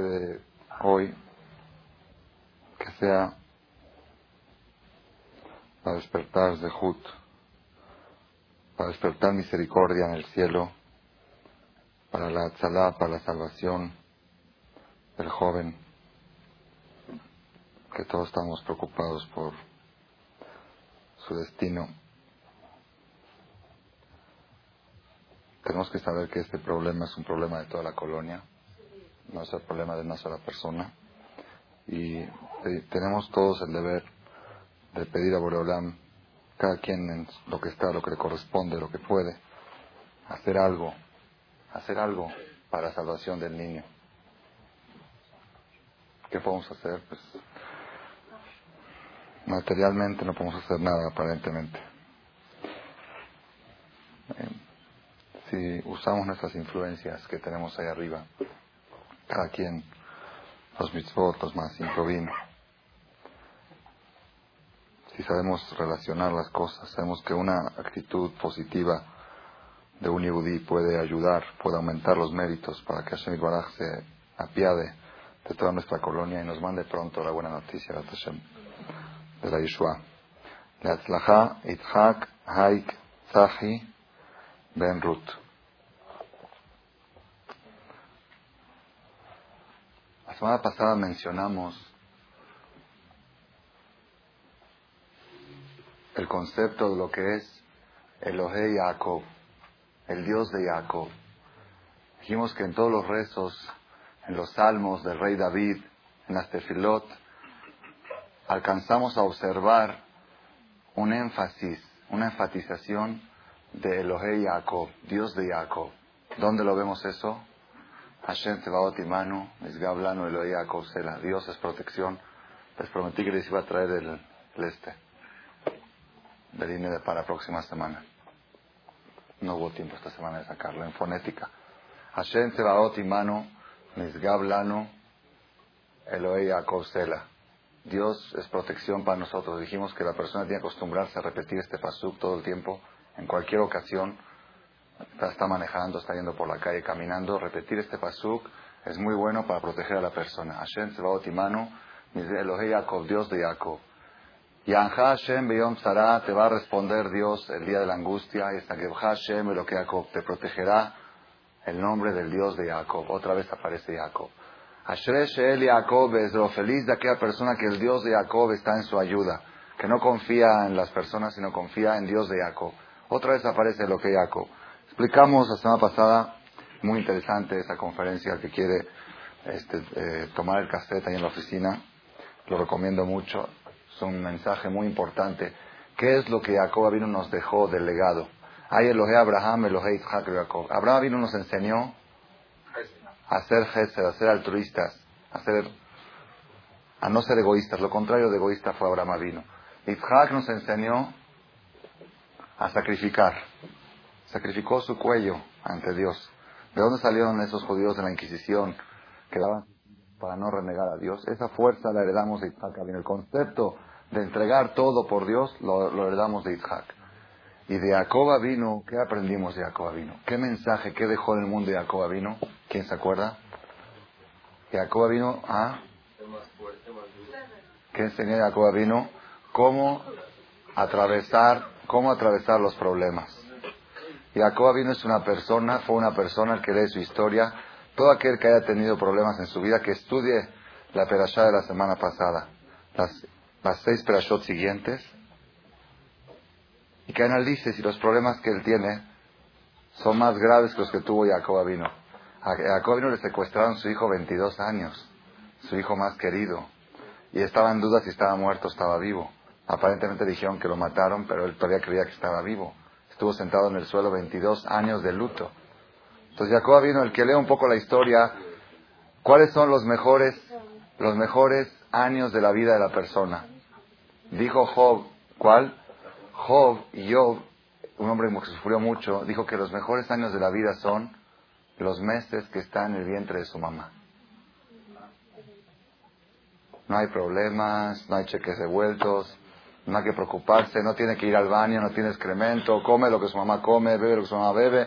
de hoy que sea para despertar de Jut, para despertar misericordia en el cielo, para la tzalá, para la salvación del joven, que todos estamos preocupados por su destino. Tenemos que saber que este problema es un problema de toda la colonia, no es el problema de una sola persona. Y tenemos todos el deber de pedir a Boreolam, cada quien en lo que está, lo que le corresponde, lo que puede, hacer algo, hacer algo para la salvación del niño. ¿Qué podemos hacer? Pues materialmente no podemos hacer nada aparentemente. Eh, si usamos nuestras influencias que tenemos ahí arriba, cada quien, los mitzvot, los más improvino, si sabemos relacionar las cosas, sabemos que una actitud positiva de un yudí puede ayudar, puede aumentar los méritos para que Hashem Baraj se apiade de toda nuestra colonia y nos mande pronto la buena noticia de Hashem, de la Yeshua. Leatzlacha, Itzhak, Haik, Zahi, Ben Ruth. La semana pasada mencionamos el concepto de lo que es Elohe Jacob, el Dios de Jacob. Dijimos que en todos los rezos, en los salmos del rey David, en las tefilot, alcanzamos a observar un énfasis, una enfatización de Elohe Jacob, Dios de Jacob. ¿Dónde lo vemos eso? Hashem Tebaot Imanu, Misgablano Elohe Jacob Sela. Dios es protección. Les prometí que les iba a traer el, el este, de para la próxima semana. No hubo tiempo esta semana de sacarlo en fonética. Hashem Tebaot Imanu, Misgablano Elohe Jacob Sela. Dios es protección para nosotros. Dijimos que la persona tiene que acostumbrarse a repetir este pasuk todo el tiempo en cualquier ocasión, está, manejando, está yendo por la calle, caminando, repetir este pasuk es muy bueno para proteger a la persona. Hashem Sebaot Imanu, Elohei Yaakov, Dios de Jacob. Y Anja Hashem Beyom Sarah te va a responder Dios el día de la angustia, y que Hashem lo que Jacob te protegerá el nombre del Dios de Jacob. Otra vez aparece Jacob. Ashre Sheel Jacob es lo feliz de aquella persona que el Dios de Jacob está en su ayuda, que no confía en las personas, sino confía en Dios de Jacob. Otra vez aparece lo que Jacob. Explicamos la semana pasada, muy interesante esa conferencia que quiere este, eh, tomar el cassette ahí en la oficina. Lo recomiendo mucho. Es un mensaje muy importante. ¿Qué es lo que Jacob nos dejó del legado? Hay Elohe Abraham, Elohe Isaac Jacob. Abraham vino nos enseñó a ser gesed, a ser altruistas, a, ser, a no ser egoístas. Lo contrario de egoísta fue Abraham vino. Isaac nos enseñó a sacrificar. Sacrificó su cuello ante Dios. ¿De dónde salieron esos judíos de la Inquisición que daban para no renegar a Dios? Esa fuerza la heredamos de Isaac. El concepto de entregar todo por Dios lo, heredamos de Isaac. Y de Jacob vino, ¿qué aprendimos de Jacob vino? ¿Qué mensaje, qué dejó en el mundo de Jacob vino? ¿Quién se acuerda? Jacob vino a... ¿Qué enseñó Jacob vino? Cómo atravesar cómo atravesar los problemas. Jacob vino es una persona, fue una persona que lee su historia. Todo aquel que haya tenido problemas en su vida, que estudie la perashá de la semana pasada, las, las seis perashot siguientes, y que analice si los problemas que él tiene son más graves que los que tuvo Jacob vino. A Jacob vino le secuestraron su hijo 22 años, su hijo más querido, y estaba en duda si estaba muerto o estaba vivo. Aparentemente dijeron que lo mataron, pero él todavía creía que estaba vivo. Estuvo sentado en el suelo 22 años de luto. Entonces Jacob vino, el que lee un poco la historia, ¿cuáles son los mejores, los mejores años de la vida de la persona? Dijo Job, ¿cuál? Job y Job, un hombre que sufrió mucho, dijo que los mejores años de la vida son los meses que está en el vientre de su mamá. No hay problemas, no hay cheques devueltos, no hay que preocuparse, no tiene que ir al baño, no tiene excremento, come lo que su mamá come, bebe lo que su mamá bebe.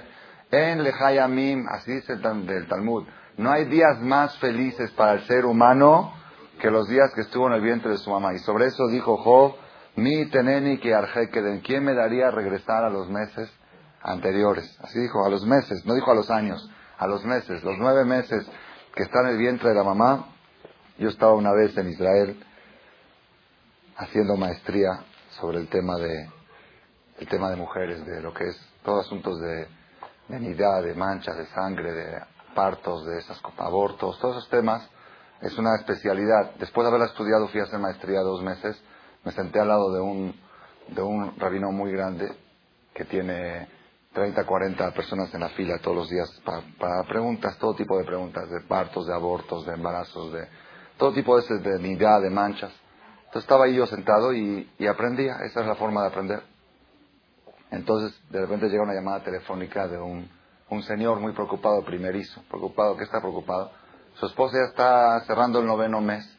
En Lejayamim, así dice el Talmud, No hay días más felices para el ser humano que los días que estuvo en el vientre de su mamá. Y sobre eso dijo Job, mi teneni que arjequeden, ¿quién me daría regresar a los meses anteriores? Así dijo, a los meses, no dijo a los años, a los meses, los nueve meses que está en el vientre de la mamá. Yo estaba una vez en Israel haciendo maestría sobre el tema de el tema de mujeres, de lo que es todos asuntos de, de de manchas de sangre, de partos, de esas abortos, todos esos temas es una especialidad. Después de haberla estudiado, fui a hacer maestría dos meses. Me senté al lado de un, de un rabino muy grande que tiene 30, 40 personas en la fila todos los días para, preguntas, todo tipo de preguntas, de partos, de abortos, de embarazos, de todo tipo de, de de manchas. Entonces estaba ahí yo sentado y, aprendía. Esa es la forma de aprender. Entonces, de repente llega una llamada telefónica de un, señor muy preocupado, primerizo, preocupado, ¿qué está preocupado? Su esposa ya está cerrando el noveno mes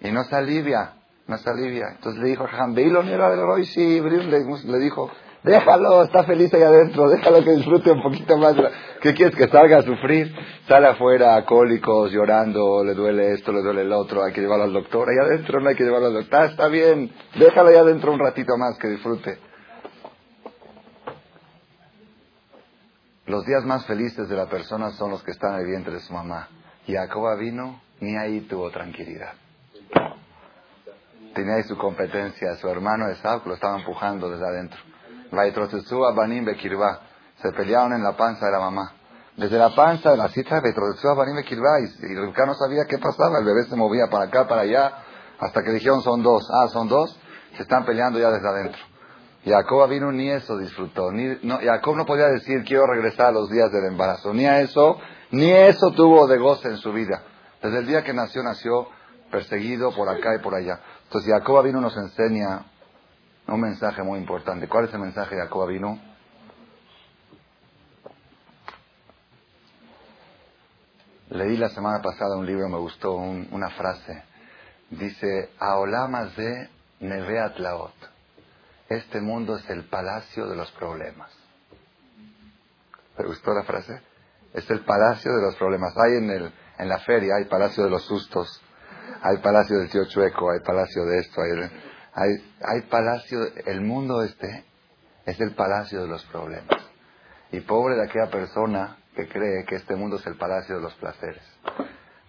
y no se alivia, no se alivia. Entonces le dijo a Jambeilo, mira, le dijo, déjalo, está feliz ahí adentro, déjalo que disfrute un poquito más. ¿Qué quieres que salga a sufrir? Sale afuera, cólicos, llorando, le duele esto, le duele el otro, hay que llevarlo al doctor. Ahí adentro no hay que llevarlo al doctor. está bien, déjalo ahí adentro un ratito más que disfrute. Los días más felices de la persona son los que están en el vientre de su mamá. Jacoba vino, ni ahí tuvo tranquilidad. Tenía ahí su competencia, su hermano Esau lo estaba empujando desde adentro. Se pelearon en la panza de la mamá. Desde la panza de la cita, Banim y Rebeca no sabía qué pasaba. El bebé se movía para acá, para allá, hasta que dijeron son dos. Ah, son dos. Se están peleando ya desde adentro. Jacob vino ni eso disfrutó. Ni, no, Jacob no podía decir quiero regresar a los días del embarazo. Ni a eso, ni eso tuvo de goce en su vida. Desde el día que nació, nació perseguido por acá y por allá. Entonces Jacob vino nos enseña un mensaje muy importante. ¿Cuál es el mensaje de Jacob vino? Leí la semana pasada un libro, me gustó una frase. Dice, Aolamas de Neveat Laot este mundo es el palacio de los problemas. ¿Te gustó la frase? Es el palacio de los problemas. Hay en, el, en la feria, hay palacio de los sustos, hay palacio del tío chueco, hay palacio de esto, hay, hay, hay palacio, el mundo este es el palacio de los problemas. Y pobre de aquella persona que cree que este mundo es el palacio de los placeres,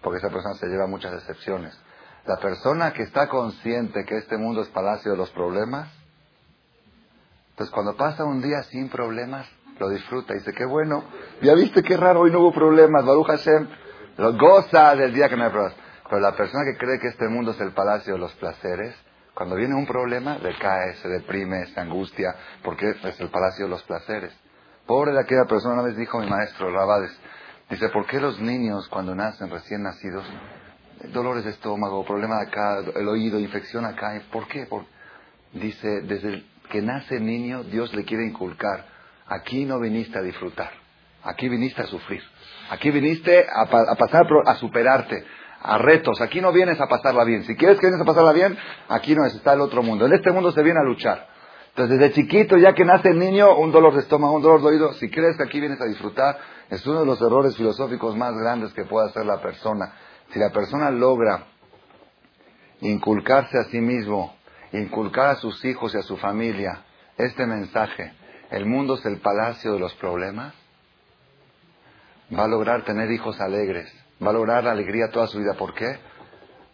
porque esa persona se lleva muchas decepciones. La persona que está consciente que este mundo es palacio de los problemas, entonces, cuando pasa un día sin problemas, lo disfruta. Dice, qué bueno, ya viste qué raro, hoy no hubo problemas. Baruch Hashem, lo goza del día que no hay problemas. Pero la persona que cree que este mundo es el palacio de los placeres, cuando viene un problema, le cae, se deprime, se angustia, porque es el palacio de los placeres. Pobre de aquella persona, una vez dijo mi maestro Rabades, dice, ¿por qué los niños cuando nacen recién nacidos, dolores de estómago, problema de acá, el oído, infección acá, ¿por qué? dice, desde el que nace niño, Dios le quiere inculcar. Aquí no viniste a disfrutar, aquí viniste a sufrir, aquí viniste a, pasar, a superarte, a retos. Aquí no vienes a pasarla bien. Si quieres que vienes a pasarla bien, aquí no es, está el otro mundo. En este mundo se viene a luchar. Entonces, desde chiquito, ya que nace el niño, un dolor de estómago, un dolor de oído, si crees que aquí vienes a disfrutar, es uno de los errores filosóficos más grandes que puede hacer la persona. Si la persona logra inculcarse a sí mismo inculcar a sus hijos y a su familia este mensaje, el mundo es el palacio de los problemas, va a lograr tener hijos alegres, va a lograr la alegría toda su vida. ¿Por qué?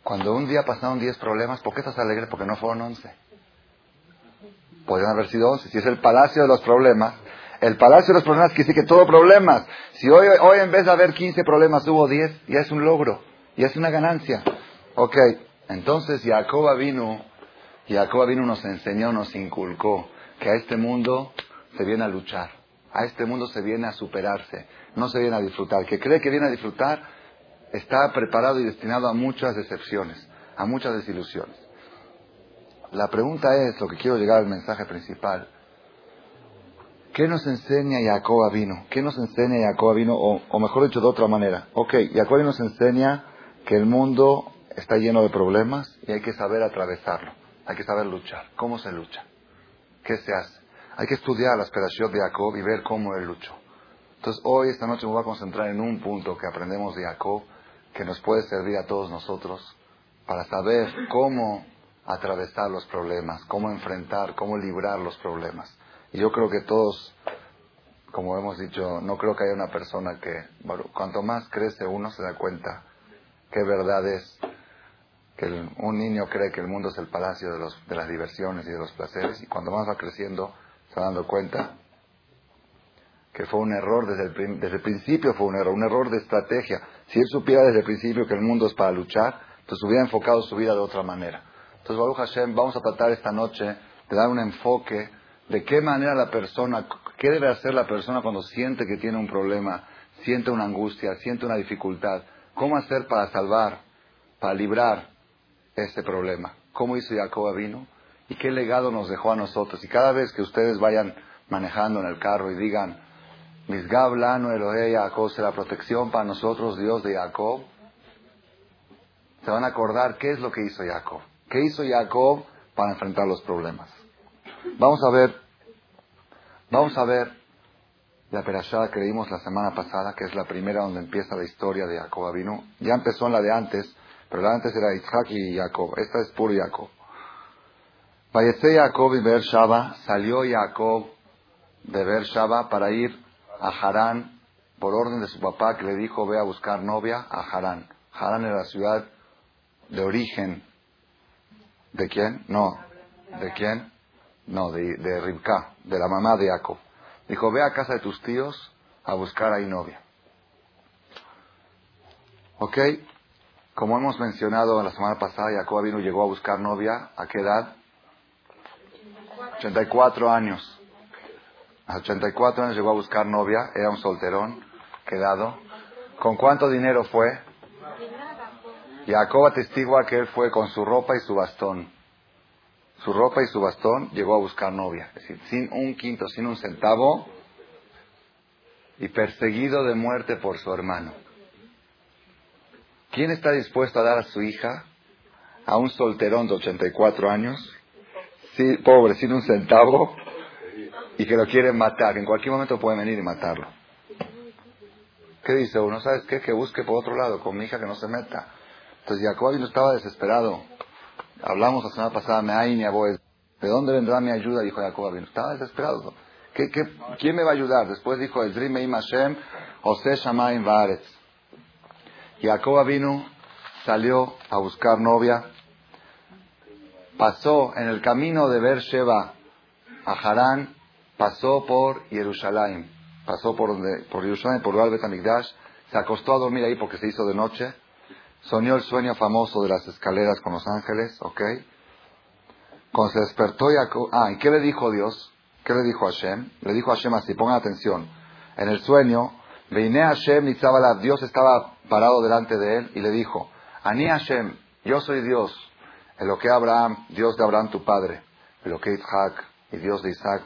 Cuando un día pasaron 10 problemas, ¿por qué estás alegre? Porque no fueron 11. Podrían haber sido 11. Si es el palacio de los problemas, el palacio de los problemas quiere decir que todo problemas. Si hoy, hoy en vez de haber 15 problemas hubo 10, ya es un logro, ya es una ganancia. Ok, entonces Jacob vino y Jacob vino, nos enseñó, nos inculcó que a este mundo se viene a luchar, a este mundo se viene a superarse, no se viene a disfrutar. Que cree que viene a disfrutar está preparado y destinado a muchas decepciones, a muchas desilusiones. La pregunta es, lo que quiero llegar al mensaje principal, ¿qué nos enseña Jacob vino? ¿Qué nos enseña Jacob vino? O, mejor dicho, de otra manera. Ok, Jacob nos enseña que el mundo está lleno de problemas y hay que saber atravesarlo. Hay que saber luchar. ¿Cómo se lucha? ¿Qué se hace? Hay que estudiar las pedazos de Jacob y ver cómo él luchó. Entonces hoy, esta noche me voy a concentrar en un punto que aprendemos de Jacob, que nos puede servir a todos nosotros para saber cómo atravesar los problemas, cómo enfrentar, cómo librar los problemas. Y yo creo que todos, como hemos dicho, no creo que haya una persona que, cuanto más crece uno se da cuenta qué verdad es que un niño cree que el mundo es el palacio de, los, de las diversiones y de los placeres y cuando más va creciendo se va dando cuenta que fue un error desde el, desde el principio, fue un error, un error de estrategia. Si él supiera desde el principio que el mundo es para luchar, entonces hubiera enfocado su vida de otra manera. Entonces, Baruch Hashem, vamos a tratar esta noche de dar un enfoque de qué manera la persona, qué debe hacer la persona cuando siente que tiene un problema, siente una angustia, siente una dificultad, cómo hacer para salvar, para librar ese problema. ¿Cómo hizo Jacob vino? ¿Y qué legado nos dejó a nosotros? Y cada vez que ustedes vayan manejando en el carro y digan, Misgab Lano Elohe Jacob, la protección para nosotros, Dios de Jacob, se van a acordar qué es lo que hizo Jacob. ¿Qué hizo Jacob para enfrentar los problemas? Vamos a ver, vamos a ver la perashá que leímos la semana pasada, que es la primera donde empieza la historia de Jacob vino. Ya empezó en la de antes, pero la de antes era Isaac y Jacob. Esta es puro Jacob. Fallece Jacob y Shaba, salió Jacob de Shaba para ir a Harán por orden de su papá que le dijo ve a buscar novia a Harán. Harán era la ciudad de origen. ¿De quién? No. ¿De quién? No, de, de Ribka, de la mamá de Jacob. Dijo, ve a casa de tus tíos a buscar ahí novia. ¿Ok? Como hemos mencionado la semana pasada, Jacob vino llegó a buscar novia. ¿A qué edad? 84 años. A 84 años llegó a buscar novia. Era un solterón, quedado. ¿Con cuánto dinero fue? Jacob atestigua que él fue con su ropa y su bastón. Su ropa y su bastón llegó a buscar novia. Es decir, sin un quinto, sin un centavo y perseguido de muerte por su hermano. ¿Quién está dispuesto a dar a su hija a un solterón de 84 años, pobre, sin un centavo, y que lo quieren matar? En cualquier momento puede venir y matarlo. ¿Qué dice uno? ¿Sabes qué? Que busque por otro lado, con mi hija que no se meta. Entonces Jacob no estaba desesperado. Hablamos la semana pasada, me hay ¿De dónde vendrá mi ayuda? Dijo Jacob Estaba desesperado. ¿Qué, qué, quién me va a ayudar? Después dijo, Ezrim Meim Hashem, Ose Shamayim Vaaretz. Jacob vino, salió a buscar novia. Pasó en el camino de Beersheba a Harán, pasó por Jerusalén. Pasó por, donde, por Jerusalén, por Betamigdash. Se acostó a dormir ahí porque se hizo de noche soñó el sueño famoso de las escaleras con los ángeles, ¿ok? Cuando se despertó Jacob, ah, ¿y qué le dijo Dios? ¿Qué le dijo Hashem? Le dijo Hashem así, pongan atención. En el sueño, Veiné Hashem Dios estaba parado delante de él y le dijo, Ani Hashem, yo soy Dios, el lo que Abraham, Dios de Abraham tu padre, el lo que Isaac y Dios de Isaac.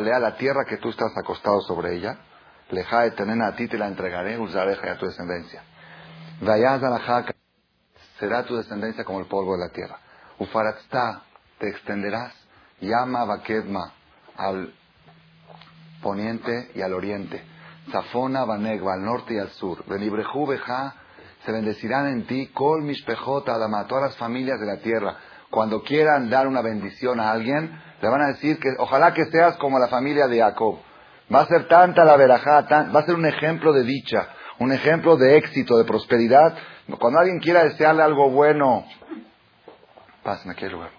lea la tierra que tú estás acostado sobre ella, leja de a ti te la entregaré, usareja y a tu descendencia. Vayas a será tu descendencia como el polvo de la tierra. Ufaratzta, te extenderás. Llama Bakedma al poniente y al oriente. Zafona Banegva al norte y al sur. Benibrejú Beja, se bendecirán en ti, Kol Mishpejot Adama, todas las familias de la tierra. Cuando quieran dar una bendición a alguien, le van a decir que ojalá que seas como la familia de Jacob. Va a ser tanta la verajá, va a ser un ejemplo de dicha un ejemplo de éxito, de prosperidad. Cuando alguien quiera desearle algo bueno, pásame aquí lugar.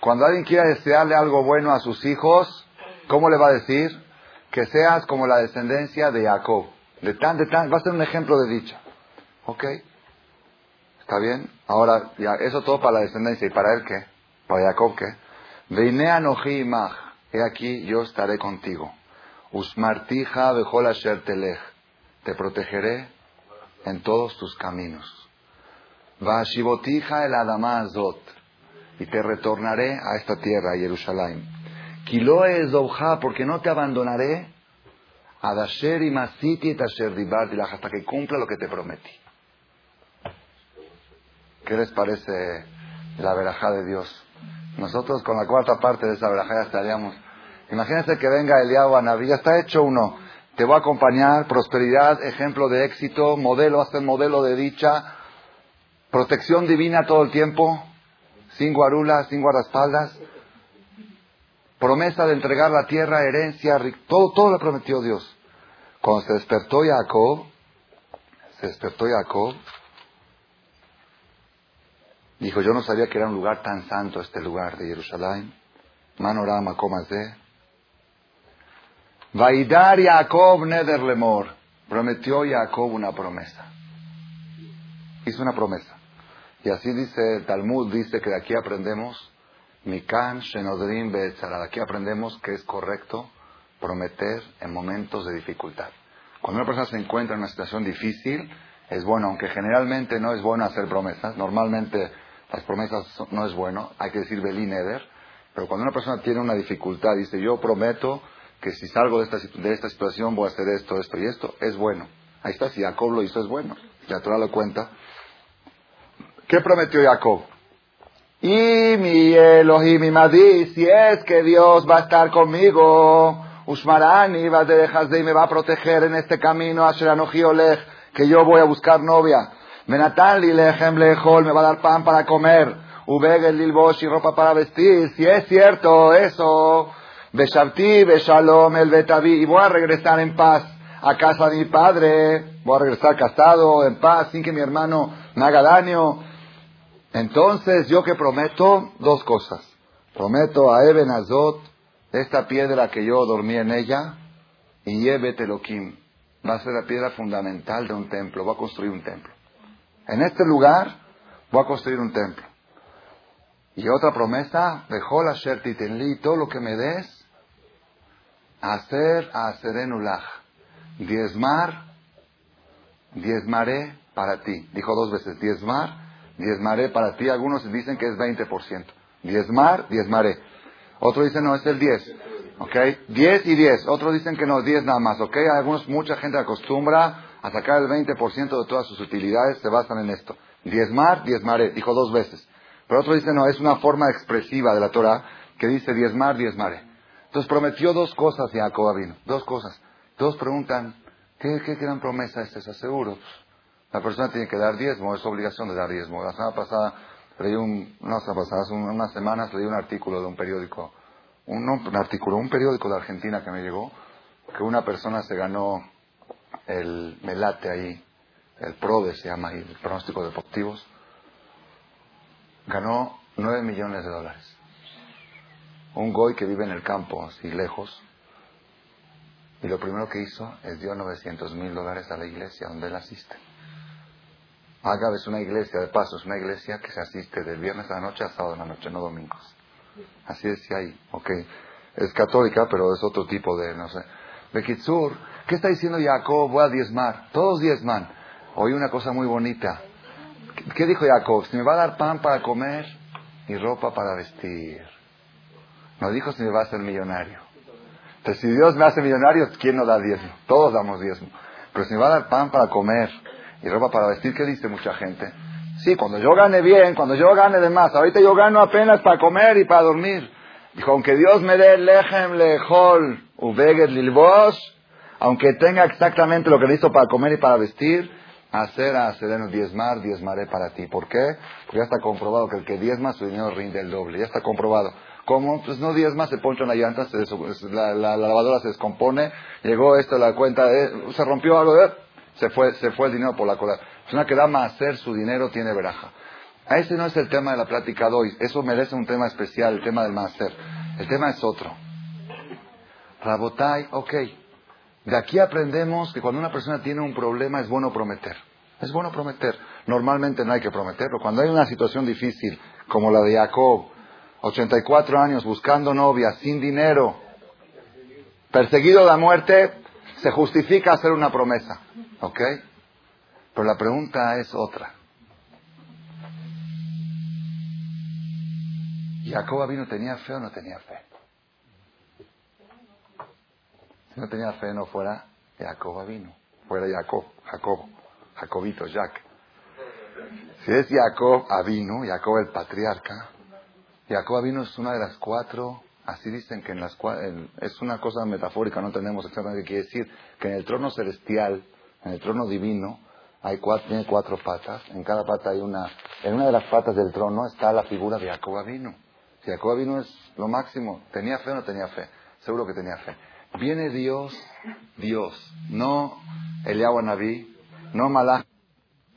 Cuando alguien quiera desearle algo bueno a sus hijos, ¿cómo le va a decir? Que seas como la descendencia de Jacob. De tan, de tan, va a ser un ejemplo de dicha. ¿Ok? ¿Está bien? Ahora, ya, eso todo para la descendencia. ¿Y para él qué? ¿Para Jacob qué? Veinea noji He aquí, yo estaré contigo. Usmartija bejol asher Te protegeré en todos tus caminos. Vashibotija el adamazot. Y te retornaré a esta tierra, a Jerusalén. Kiloe zobja, porque no te abandonaré. Adasher y masiti et asher hasta que cumpla lo que te prometí. ¿Qué les parece la verajá de Dios? Nosotros con la cuarta parte de esa verajá estaríamos Imagínense que venga Eliab Naví, ya está hecho uno. Te voy a acompañar, prosperidad, ejemplo de éxito, modelo, hasta el modelo de dicha, protección divina todo el tiempo, sin guarulas, sin guardaespaldas, promesa de entregar la tierra, herencia, todo, todo le prometió Dios. Cuando se despertó Jacob, se despertó Jacob, dijo, yo no sabía que era un lugar tan santo este lugar de Jerusalén. Manorama, comas de. Vaidar Jacob Nederlemor. Prometió Jacob una promesa. Hizo una promesa. Y así dice el Talmud, dice que de aquí aprendemos, Mikan Shenodrim De aquí aprendemos que es correcto prometer en momentos de dificultad. Cuando una persona se encuentra en una situación difícil, es bueno, aunque generalmente no es bueno hacer promesas, normalmente las promesas no es bueno, hay que decir Belín Eder, pero cuando una persona tiene una dificultad, dice yo prometo que si salgo de esta, de esta situación voy a hacer esto, esto y esto, es bueno. Ahí está, si Jacob lo hizo es bueno. La Torah lo cuenta. ¿Qué prometió Jacob? Y mi Elohim y Madí, si es que Dios va a estar conmigo, Ushmarani va de y me va a proteger en este camino, Asheranoji Olech, que yo voy a buscar novia. Menatan Lechem Lejol, me va a dar pan para comer. Ubegel Lilbosh y ropa para vestir. Si es cierto eso, Beshabti, Beshalom, el Betavi, y voy a regresar en paz a casa de mi padre. Voy a regresar casado, en paz, sin que mi hermano me haga daño. Entonces, yo que prometo dos cosas. Prometo a Eben Azot, esta piedra que yo dormí en ella, y Yebet Elohim, va a ser la piedra fundamental de un templo. Voy a construir un templo. En este lugar voy a construir un templo. Y otra promesa, dejó la Titenli, todo lo que me des, hacer a Serenulach, diezmar, diezmaré para ti. Dijo dos veces, diezmar, diezmaré para ti. Algunos dicen que es 20%. Diezmar, diezmaré. Otros dicen, no, es el 10. ¿Ok? 10 y 10. Otros dicen que no, 10 nada más. ¿Ok? Algunos, mucha gente acostumbra a sacar el 20% de todas sus utilidades, se basan en esto. Diezmar, diezmaré. Dijo dos veces. Pero otros dicen, no, es una forma expresiva de la Torah que dice diezmar, diezmaré. Entonces prometió dos cosas Jacob vino. Dos cosas. Todos preguntan, ¿qué, qué gran promesa es esa? Seguro. La persona tiene que dar diezmo, es obligación de dar diezmo. La semana pasada leí un, no, pasadas, unas semanas leí un artículo de un periódico, un, un artículo, un periódico de Argentina que me llegó, que una persona se ganó el melate ahí, el PRODE se llama ahí, el pronóstico deportivos, ganó nueve millones de dólares. Un goy que vive en el campo, así lejos, y lo primero que hizo es dio 900 mil dólares a la iglesia donde él asiste. Haga es una iglesia, de paso, es una iglesia que se asiste del viernes a la noche a sábado a la noche, no domingos. Así decía ahí, ok. Es católica, pero es otro tipo de, no sé. Bekitsur, ¿qué está diciendo Jacob? Voy a diezmar. Todos diezman. Oí una cosa muy bonita. ¿Qué dijo Jacob? Si me va a dar pan para comer y ropa para vestir. No dijo si me va a hacer millonario. Entonces, si Dios me hace millonario, ¿quién no da diezmo? Todos damos diezmo. Pero si me va a dar pan para comer y ropa para vestir, ¿qué dice mucha gente? Sí, cuando yo gane bien, cuando yo gane de más, ahorita yo gano apenas para comer y para dormir. Dijo, aunque Dios me dé lejem, lejol, uveget, lilbos, aunque tenga exactamente lo que necesito para comer y para vestir, hacer a sereno diezmar, diezmaré para ti. ¿Por qué? Porque ya está comprobado que el que diezma su dinero rinde el doble. Ya está comprobado. ¿Cómo? Pues no diezma, se poncha una llanta, se la, lavadora se descompone, llegó esto, la cuenta, eh, se rompió algo, eh, se fue, se fue el dinero por la cola. una que da más su dinero tiene veraja. A ese no es el tema de la plática de hoy. Eso merece un tema especial, el tema del máster. El tema es otro. Rabotai, ok. De aquí aprendemos que cuando una persona tiene un problema es bueno prometer. Es bueno prometer. Normalmente no hay que prometerlo. Cuando hay una situación difícil, como la de Jacob, 84 años buscando novia, sin dinero, perseguido de la muerte, se justifica hacer una promesa. ¿Ok? Pero la pregunta es otra. ¿Jacob vino tenía fe o no tenía fe? Si no tenía fe, no fuera Jacob vino, fuera Jacob, Jacob, Jacobito, Jack. Si es Jacob Avino, Jacob el patriarca, Jacob Avino es una de las cuatro Así dicen que en las cuales, es una cosa metafórica, no tenemos exactamente qué quiere decir, que en el trono celestial, en el trono divino, hay cuatro, tiene cuatro patas, en cada pata hay una, en una de las patas del trono está la figura de Jacob vino. Vino es lo máximo, ¿tenía fe o no tenía fe? Seguro que tenía fe. Viene Dios, Dios, no Eliyahu Naví, no Malach,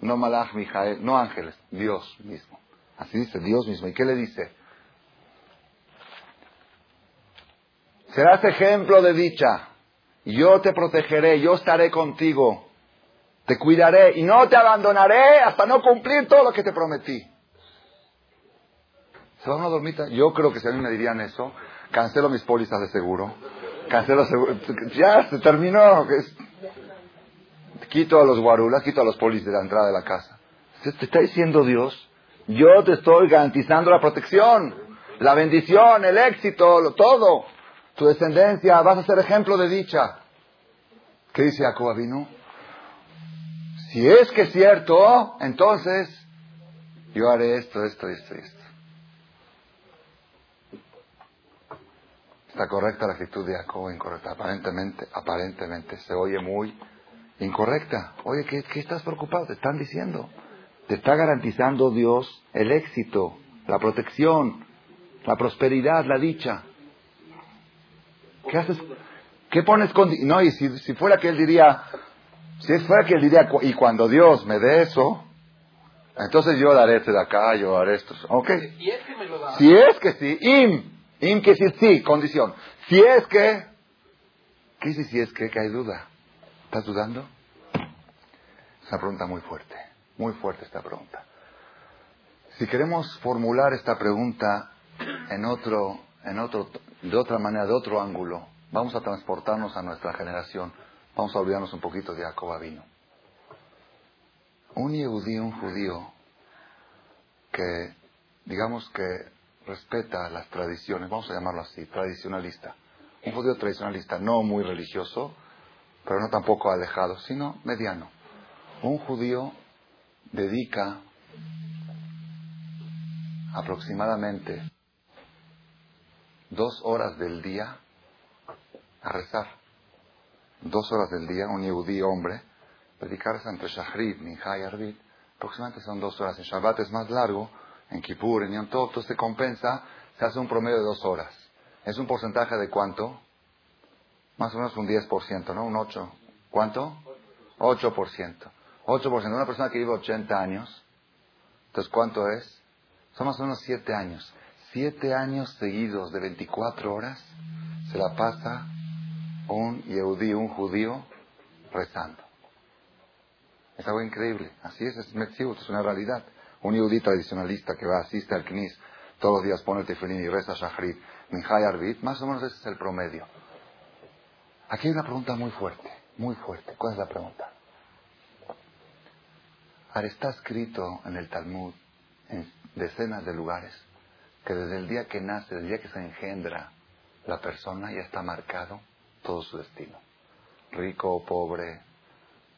no Malach Mijael, no ángeles, Dios mismo. Así dice, Dios mismo. ¿Y qué le dice? Serás ejemplo de dicha. Yo te protegeré, yo estaré contigo. Te cuidaré y no te abandonaré hasta no cumplir todo lo que te prometí. ¿Se van a dormir? Yo creo que si a mí me dirían eso, cancelo mis pólizas de seguro. Cancelo seguro. Ya, se terminó. Quito a los guarulas, quito a los polis de la entrada de la casa. Te está diciendo Dios, yo te estoy garantizando la protección, la bendición, el éxito, todo. Tu descendencia, vas a ser ejemplo de dicha. ¿Qué dice Jacob Avinu? Si es que es cierto, entonces yo haré esto, esto, esto esto. ¿Está correcta la actitud de Jacob incorrecta? Aparentemente, aparentemente se oye muy incorrecta. Oye, ¿qué, ¿qué, estás preocupado? Te están diciendo. Te está garantizando Dios el éxito, la protección, la prosperidad, la dicha. ¿Qué haces? ¿Qué pones con.? No, y si, si fuera que él diría, si fuera que él diría, y cuando Dios me dé eso, entonces yo daré este de acá, yo haré esto. ¿Ok? Si es que me lo da. Si es que sí, im, im que sí, sí, condición. Si es que, ¿qué dice si es que? Que hay duda. ¿Estás dudando? Es una pregunta muy fuerte, muy fuerte esta pregunta. Si queremos formular esta pregunta en otro, en otro, de otra manera, de otro ángulo, vamos a transportarnos a nuestra generación. Vamos a olvidarnos un poquito de Jacob Avino. Un judío, un judío que, digamos que respeta las tradiciones, vamos a llamarlo así, tradicionalista. Un judío tradicionalista, no muy religioso, pero no tampoco alejado, sino mediano. Un judío dedica aproximadamente dos horas del día a rezar. Dos horas del día, un yehudí hombre, dedicarse entre Shahrid, Minha y aproximadamente son dos horas. En Shabbat es más largo, en Kippur, en Yom Tov, se compensa, se hace un promedio de dos horas. ¿Es un porcentaje de cuánto? Más o menos un 10%, ¿no? Un 8. ¿Cuánto? 8%. 8%. Una persona que vive 80 años, entonces ¿cuánto es? Son más o menos 7 años siete años seguidos de 24 horas se la pasa un yehudí, un judío, rezando. Es algo increíble. Así es, es es una realidad. Un yehudí tradicionalista que va, asiste al Knis, todos los días pone el tefilín y reza Shahrit, Minhai Arbit, más o menos ese es el promedio. Aquí hay una pregunta muy fuerte, muy fuerte. ¿Cuál es la pregunta? Ahora está escrito en el Talmud, en decenas de lugares, que desde el día que nace, desde el día que se engendra la persona, ya está marcado todo su destino. Rico pobre,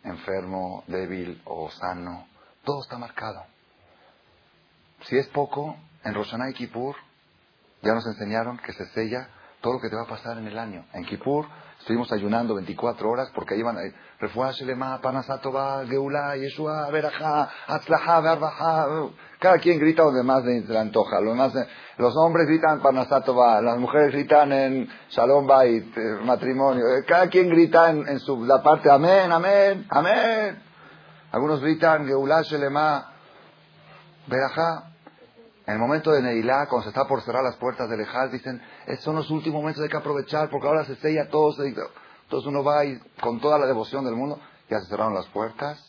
enfermo, débil o sano, todo está marcado. Si es poco, en Roshaná Kippur ya nos enseñaron que se sella todo lo que te va a pasar en el año. En Kippur estuvimos ayunando 24 horas porque van a Refuah Shelema, Panasatova, Geulá, Yeshua, Berajá, Atzlajá, Berbaja. Cada quien grita donde más le antoja. Los, más, los hombres gritan Panasatova, las mujeres gritan en Shalom Bait, eh, matrimonio. Eh, cada quien grita en, su, la parte Amén, Amén, Amén. Algunos gritan Geulá Shelema, Berajá. En el momento de Neilá, cuando se está por cerrar las puertas del Ejal, dicen, esos son los últimos momentos, hay que aprovechar, porque ahora se sella todo. Entonces uno va y con toda la devoción del mundo, ya se cerraron las puertas,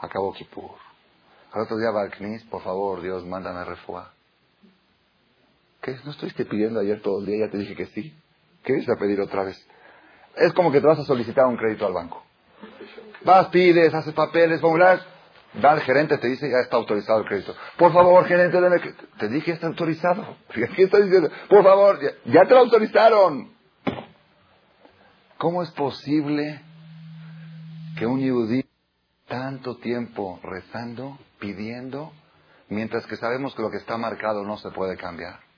acabó Kippur. Al otro día va por favor, Dios, mándame refuá. ¿Qué? ¿No estuviste pidiendo ayer todo el día? Ya te dije que sí. ¿Qué a pedir otra vez? Es como que te vas a solicitar un crédito al banco. Vas, pides, haces papeles, formularios Va al gerente, te dice, ya está autorizado el crédito. Por favor, gerente, deme Te dije, está autorizado. ¿Qué está diciendo? Por favor, ya, te lo autorizaron. ¿Cómo es posible que un yudí tanto tiempo rezando, pidiendo, mientras que sabemos que lo que está marcado no se puede cambiar?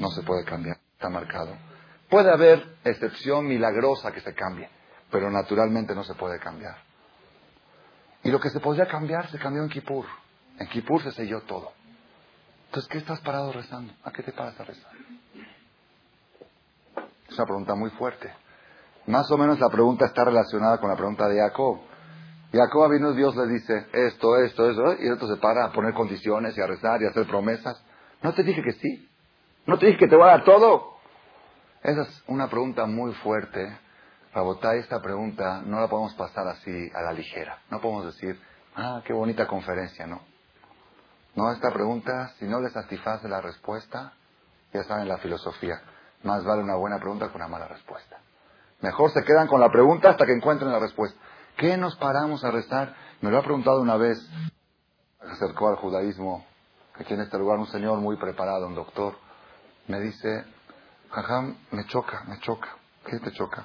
no se puede cambiar, está marcado. Puede haber excepción milagrosa que se cambie, pero naturalmente no se puede cambiar. Y lo que se podría cambiar se cambió en Kippur. En Kippur se selló todo. Entonces, ¿qué estás parado rezando? ¿A qué te paras a rezar? Es una pregunta muy fuerte. Más o menos la pregunta está relacionada con la pregunta de Jacob. Jacob vino Dios le dice esto, esto, eso, y el otro se para a poner condiciones y a rezar y a hacer promesas. No te dije que sí. No te dije que te voy a dar todo. Esa es una pregunta muy fuerte. Rabotay, esta pregunta no la podemos pasar así a la ligera. No podemos decir, ah, qué bonita conferencia, no. No, esta pregunta, si no le satisface la respuesta, ya saben la filosofía. Más vale una buena pregunta que una mala respuesta. Mejor se quedan con la pregunta hasta que encuentren la respuesta. ¿Qué nos paramos a rezar? Me lo ha preguntado una vez, se acercó al judaísmo, aquí en este lugar un señor muy preparado, un doctor, me dice, jajam, me choca, me choca. ¿Qué te choca?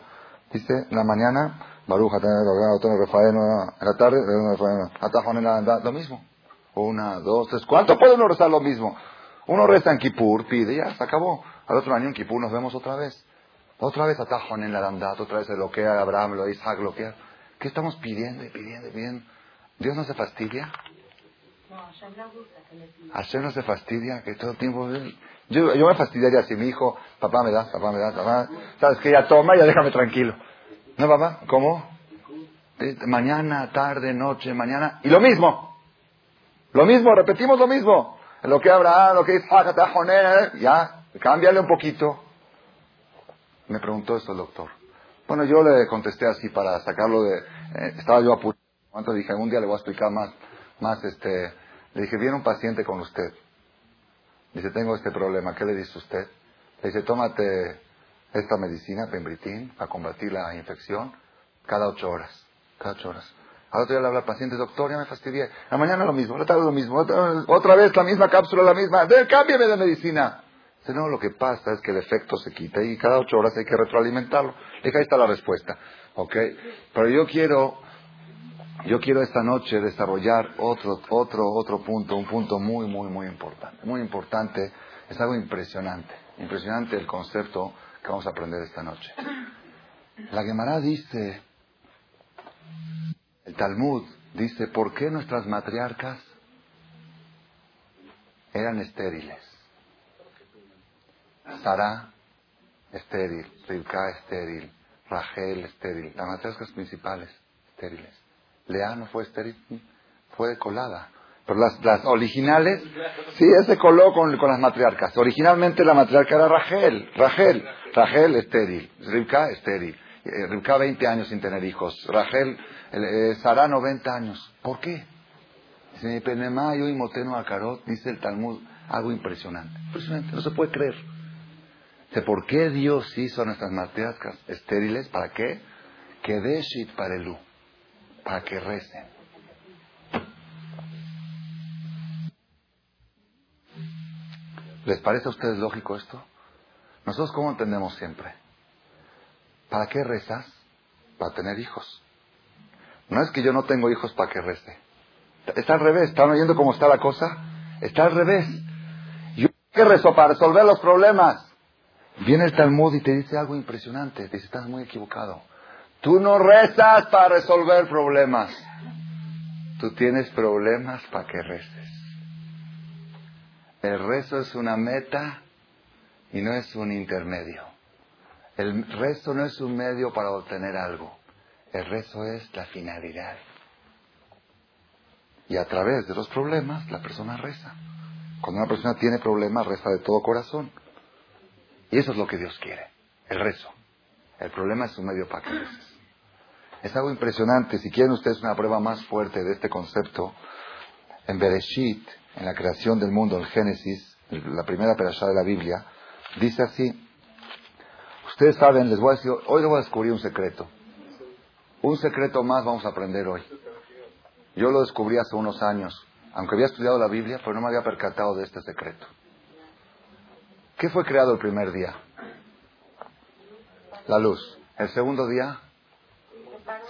Dice, en la mañana, Baruja, en la tarde, lo mismo. Una, dos, tres. ¿Cuánto puede uno rezar lo mismo? Uno reza en Kippur, pide, ya, se acabó. Al otro año en Kippur nos vemos otra vez. Otra vez atajon en la Dandat, otra vez se bloquea Abraham, lo Isaac bloquea. ¿Qué estamos pidiendo y pidiendo y pidiendo? ¿Dios no se fastidia? Hashem no se fastidia, que todo el tiempo... Yo, yo me fastidiaría si mi hijo, papá me da, papá me da, papá... ¿Sabes que Ya toma, ya déjame tranquilo. ¿No, papá? ¿Cómo? Mañana, tarde, noche, mañana... Y lo mismo. Lo mismo, repetimos lo mismo. Lo que Abraham, lo que Isaac, ya, cámbiale un poquito. Me preguntó esto el doctor. Bueno, yo le contesté así para sacarlo de... Eh, estaba yo apurado. Entonces dije, un día le voy a explicar más, más este... Le dije, viene un paciente con usted. Dice, tengo este problema. ¿Qué le dice usted? Le dice, tómate esta medicina, pembritín, para combatir la infección, cada ocho horas. Cada ocho horas. Al otro día le habla al paciente, doctor, ya me fastidié. La mañana lo mismo, la tarde lo mismo, otra, vez la misma cápsula, la misma. Cámbiame de medicina no, lo que pasa es que el efecto se quita y cada ocho horas hay que retroalimentarlo. ahí está la respuesta. ¿Ok? Pero yo quiero, yo quiero esta noche desarrollar otro, otro, otro punto, un punto muy, muy, muy importante. Muy importante. Es algo impresionante. Impresionante el concepto que vamos a aprender esta noche. La Gemara dice, el Talmud dice, ¿por qué nuestras matriarcas eran estériles? Sara, estéril. Rivka, estéril. Rachel, estéril. Las matriarcas principales, estériles. Lea no fue estéril, fue colada. Pero las, originales, sí, se coló con, las matriarcas. Originalmente la matriarca era Rachel. Rachel, Rachel, estéril. Rivka, estéril. Eh, Rivka, 20 años sin tener hijos. Rachel, eh, Sara, 90 años. ¿Por qué? Dice, y Moteno Acarot, dice el Talmud, algo impresionante. Impresionante, no se puede creer. ¿Por qué Dios hizo a nuestras matriarcas estériles? ¿Para qué? Que deshit parelu, para que recen. ¿Les parece a ustedes lógico esto? Nosotros cómo entendemos siempre. ¿Para qué rezas? Para tener hijos. No es que yo no tengo hijos para que rece. Está al revés. ¿Están oyendo cómo está la cosa? Está al revés. Yo qué rezo para resolver los problemas. Viene el Talmud y te dice algo impresionante. Te dice, estás muy equivocado. Tú no rezas para resolver problemas. Tú tienes problemas para que reces. El rezo es una meta y no es un intermedio. El rezo no es un medio para obtener algo. El rezo es la finalidad. Y a través de los problemas la persona reza. Cuando una persona tiene problemas, reza de todo corazón. Y eso es lo que Dios quiere, el rezo. El problema es un medio para que reces. Es algo impresionante. Si quieren ustedes una prueba más fuerte de este concepto, en Bereshit, en la creación del mundo, en Génesis, la primera perashá de la Biblia, dice así. Ustedes saben, les voy a decir, hoy les voy a descubrir un secreto. Un secreto más vamos a aprender hoy. Yo lo descubrí hace unos años, aunque había estudiado la Biblia, pero no me había percatado de este secreto. ¿Qué fue creado el primer día? La luz. El segundo día,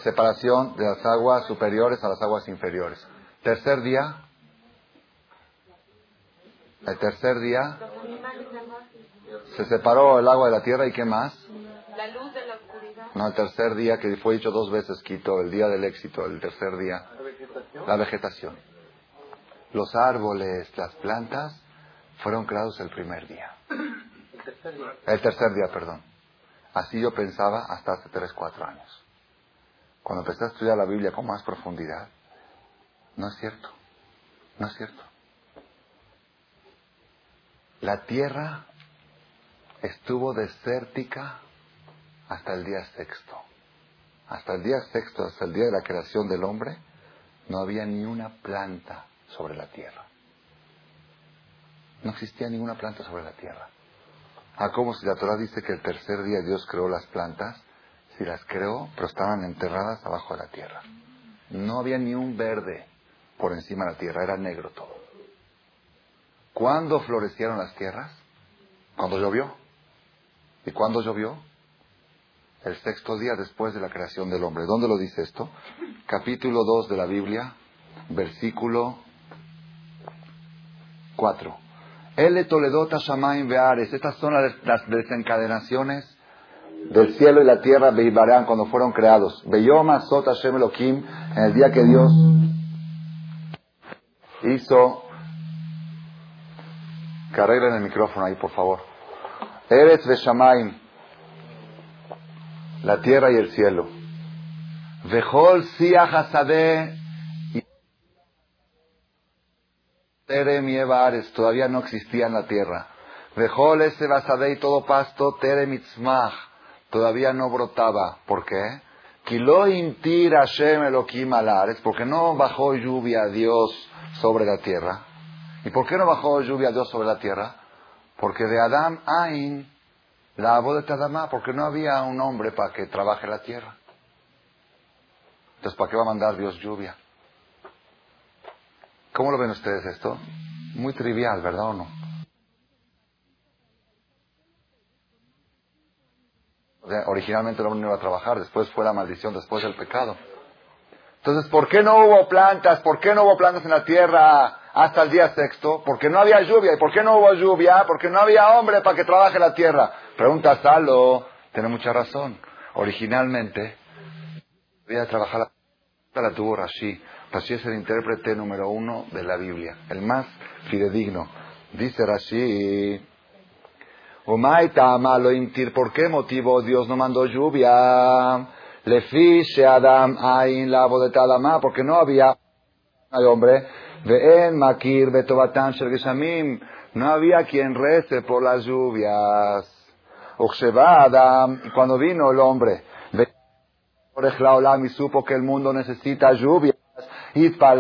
separación de las aguas superiores a las aguas inferiores. Tercer día, el tercer día, Se separó el agua de la tierra y qué más? La luz de la oscuridad. No, el tercer día, que fue dicho dos veces, quito, el día del éxito, el tercer día. La vegetación. Los árboles, las plantas, fueron creados el primer día. El tercer día, perdón. Así yo pensaba hasta hace tres, cuatro años. Cuando empecé a estudiar la Biblia con más profundidad, no es cierto. No es cierto. La tierra estuvo desértica hasta el día sexto. Hasta el día sexto, hasta el día de la creación del hombre, no había ni una planta sobre la tierra. No existía ninguna planta sobre la tierra. Ah, como si la Torah dice que el tercer día Dios creó las plantas, si las creó, pero estaban enterradas abajo de la tierra. No había ni un verde por encima de la tierra, era negro todo. ¿Cuándo florecieron las tierras? Cuando llovió. ¿Y cuándo llovió? El sexto día después de la creación del hombre. ¿Dónde lo dice esto? Capítulo 2 de la Biblia, versículo 4. Ele Beares. Estas son las, desencadenaciones del cielo y la tierra Beibarán cuando fueron creados. Beyoma Sota Hashem en el día que Dios hizo. Que arreglen el micrófono ahí, por favor. Eretz Shamaim, la tierra y el cielo. Vejol Siach Hasadeh Terem y Evares, todavía no existía en la tierra. Vejol ese y todo pasto, Terem todavía no brotaba. ¿Por qué? Kilo intir Hashem porque no bajó lluvia Dios sobre la tierra. ¿Y por qué no bajó lluvia Dios sobre la tierra? Porque de Adam Ain, la voz de Tadamá, porque no había un hombre para que trabaje la tierra. Entonces, ¿para qué va a mandar Dios lluvia? ¿Cómo lo ven ustedes esto? Muy trivial, ¿verdad o no? Originalmente el hombre no iba a trabajar, después fue la maldición, después el pecado. Entonces, ¿por qué no hubo plantas? ¿Por qué no hubo plantas en la tierra hasta el día sexto? Porque no había lluvia. ¿Y por qué no hubo lluvia? Porque no había hombre para que trabaje la tierra. Pregunta Salo, tiene mucha razón. Originalmente, a trabajar la, la tuvo Rashi. Rashi es el intérprete número uno de la Biblia, el más fidedigno. Dice Rashi, ¿por qué motivo Dios no mandó lluvia? Le fiche Adam ain la de porque no había hombre, en makir betovatan shel no había quien rece por las lluvias. Adam, cuando vino el hombre, y supo que el mundo necesita lluvia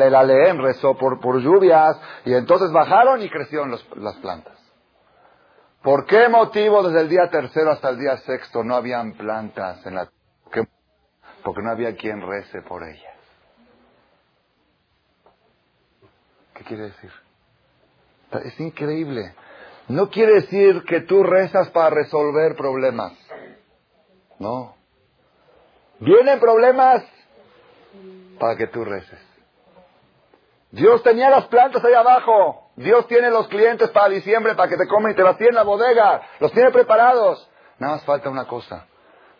el Aleem rezó por, por lluvias y entonces bajaron y crecieron las plantas. ¿Por qué motivo desde el día tercero hasta el día sexto no habían plantas en la Porque no había quien rece por ellas. ¿Qué quiere decir? Es increíble. No quiere decir que tú rezas para resolver problemas. No. Vienen problemas para que tú reces. Dios tenía las plantas ahí abajo. Dios tiene los clientes para diciembre para que te comen y te las tiene en la bodega. Los tiene preparados. Nada más falta una cosa.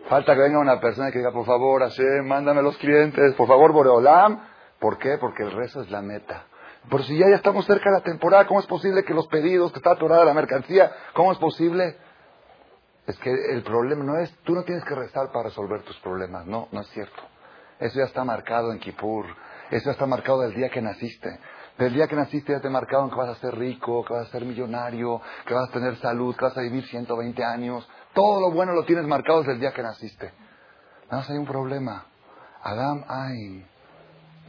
Falta que venga una persona que diga, por favor, Hashem, mándame los clientes. Por favor, Boreolam. ¿Por qué? Porque el rezo es la meta. Por si ya, ya estamos cerca de la temporada, ¿cómo es posible que los pedidos, que está atorada la mercancía, cómo es posible? Es que el problema no es, tú no tienes que rezar para resolver tus problemas. No, no es cierto. Eso ya está marcado en Kippur. Eso está marcado del día que naciste. Del día que naciste ya te marcaron que vas a ser rico, que vas a ser millonario, que vas a tener salud, que vas a vivir 120 años. Todo lo bueno lo tienes marcado desde el día que naciste. Nada hay un problema. Adam, ay,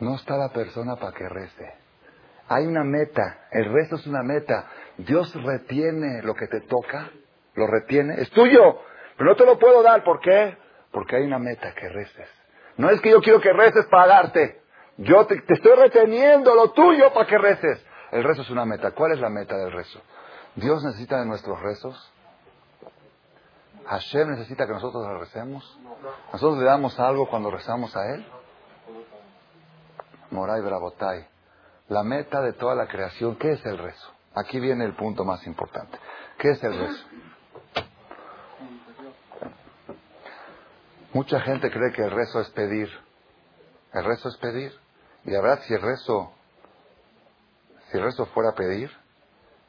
no está la persona para que rece. Hay una meta. El rezo es una meta. Dios retiene lo que te toca. Lo retiene. Es tuyo. Pero no te lo puedo dar. ¿Por qué? Porque hay una meta que reces. No es que yo quiero que reces para darte. Yo te, estoy reteniendo lo tuyo para que reces. El rezo es una meta. ¿Cuál es la meta del rezo? ¿Dios necesita de nuestros rezos? ¿Hashem necesita que nosotros le recemos? ¿Nosotros le damos algo cuando rezamos a Él? Moray Brabotay, la meta de toda la creación, ¿qué es el rezo? Aquí viene el punto más importante. ¿Qué es el rezo? Mucha gente cree que el rezo es pedir. El rezo es pedir. Y la verdad, si el rezo, si el rezo fuera pedir,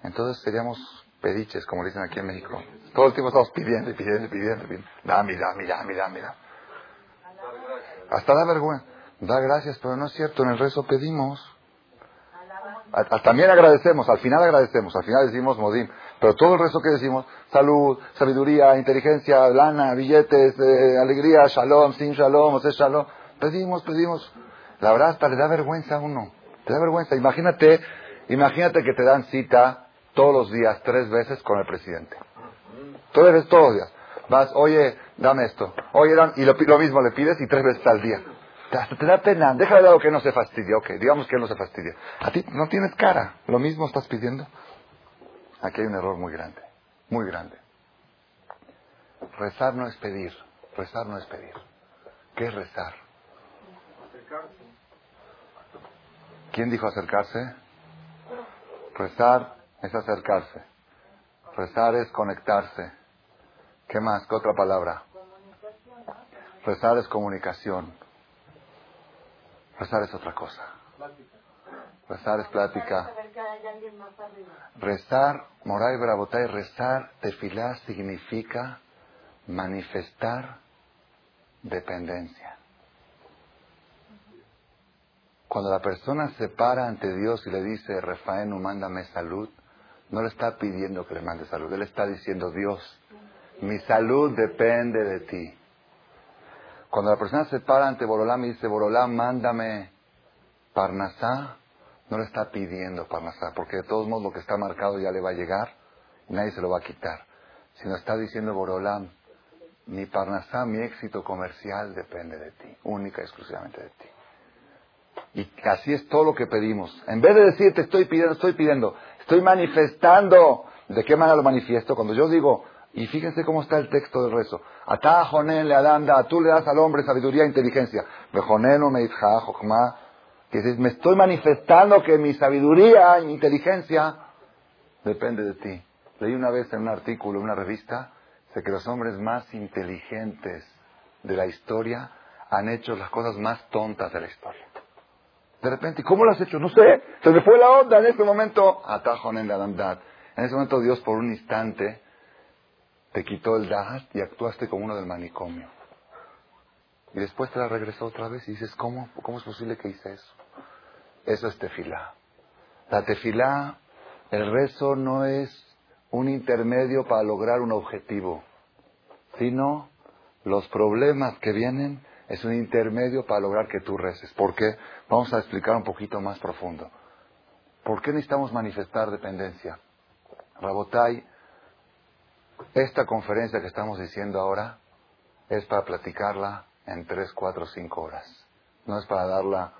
entonces seríamos pediches, como dicen aquí en México. Todo el tiempo estamos pidiendo y pidiendo y pidiendo. Pidiendo. Dame, dame, dame, dame, dame. Hasta da vergüenza. Da gracias, pero no es cierto. En el rezo pedimos. También agradecemos, al final agradecemos, al final decimos modim. Pero todo el resto que decimos, salud, sabiduría, inteligencia, lana, billetes, eh, alegría, shalom, sin shalom, o sea, shalom, pedimos, pedimos. La verdad hasta le da vergüenza a uno. Te da vergüenza. Imagínate, imagínate que te dan cita todos los días, tres veces con el presidente. Todos los días. Vas, oye, dame esto. Oye, y lo, mismo le pides y tres veces al día. Hasta te da pena. Déjale de lado que no se fastidie. Ok, digamos que él no se fastidia. A ti no tienes cara. Lo mismo estás pidiendo. Aquí hay un error muy grande. Muy grande. Rezar no es pedir. Rezar no es pedir. ¿Qué es rezar? ¿Quién dijo acercarse? Rezar es acercarse. Rezar es conectarse. ¿Qué más? ¿Qué otra palabra? Rezar es comunicación. Rezar es otra cosa. Rezar es plática. Rezar, Moray Brabotay, rezar, tefilá significa manifestar dependencia. Cuando la persona se para ante Dios y le dice, Refaenu, mándame salud, no le está pidiendo que le mande salud, él está diciendo, Dios, mi salud depende de ti. Cuando la persona se para ante Borolá y dice, Borolá, mándame Parnasá, no le está pidiendo Parnasá, porque de todos modos lo que está marcado ya le va a llegar y nadie se lo va a quitar. Sino está diciendo Borolam, mi Parnasá, mi éxito comercial depende de ti, única y exclusivamente de ti. Y así es todo lo que pedimos. En vez de decir, te estoy pidiendo, estoy pidiendo, estoy manifestando. ¿De qué manera lo manifiesto? Cuando yo digo, y fíjense cómo está el texto del rezo. Atá le adanda, tú le das al hombre sabiduría e inteligencia. me que me estoy manifestando que mi sabiduría e inteligencia depende de ti. Leí una vez en un artículo, en una revista, de que los hombres más inteligentes de la historia han hecho las cosas más tontas de la historia. De repente, ¿cómo lo has hecho? No sé, se me fue la onda en ese momento. Atajo en la En ese momento Dios por un instante te quitó el dahat y actuaste como uno del manicomio. Y después te la regresó otra vez y dices, ¿cómo, cómo es posible que hice eso? Eso es tefilá. La tefilá, el rezo no es un intermedio para lograr un objetivo, sino los problemas que vienen es un intermedio para lograr que tú reces. ¿Por qué? Vamos a explicar un poquito más profundo. ¿Por qué necesitamos manifestar dependencia? Rabotai, esta conferencia que estamos diciendo ahora es para platicarla en tres, cuatro, cinco horas. No es para darla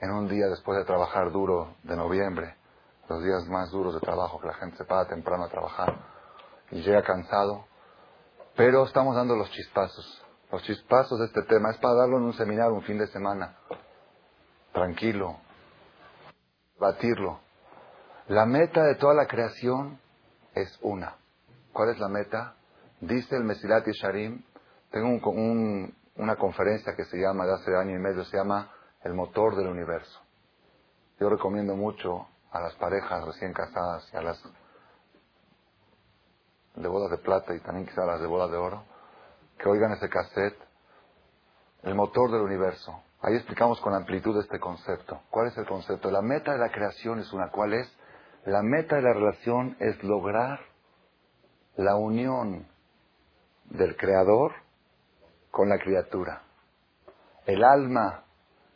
en un día después de trabajar duro de noviembre, los días más duros de trabajo, que la gente se para temprano a trabajar y llega cansado. Pero estamos dando los chispazos. Los chispazos de este tema es para darlo en un seminario un fin de semana. Tranquilo. Batirlo. La meta de toda la creación es una. ¿Cuál es la meta? Dice el Mesilat Sharim, tengo una conferencia que se llama, de hace año y medio, se llama El motor del universo. Yo recomiendo mucho a las parejas recién casadas y a las de bodas de plata y también quizá a las de bodas de oro, que oigan ese cassette, El motor del universo. Ahí explicamos con amplitud este concepto. ¿Cuál es el concepto? La meta de la creación es una. ¿Cuál es? La meta de la relación es lograr la unión del creador con la criatura. El alma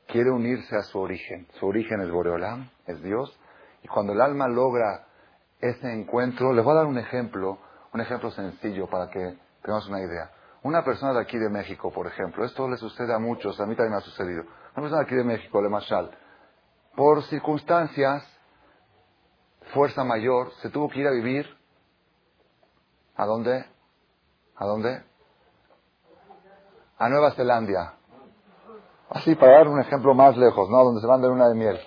quiere unirse a su origen. Su origen es Boreolam, es Dios. Y cuando el alma logra ese encuentro, les voy a dar un ejemplo, un ejemplo sencillo para que tengamos una idea. Una persona de aquí de México, por ejemplo, esto le sucede a muchos, a mí también me ha sucedido. Una persona de aquí de México, de Mashal, por circunstancias, fuerza mayor, se tuvo que ir a vivir ¿A dónde? ¿A dónde? A Nueva Zelanda. Así, para dar un ejemplo más lejos, ¿no? Donde se van de luna de miel.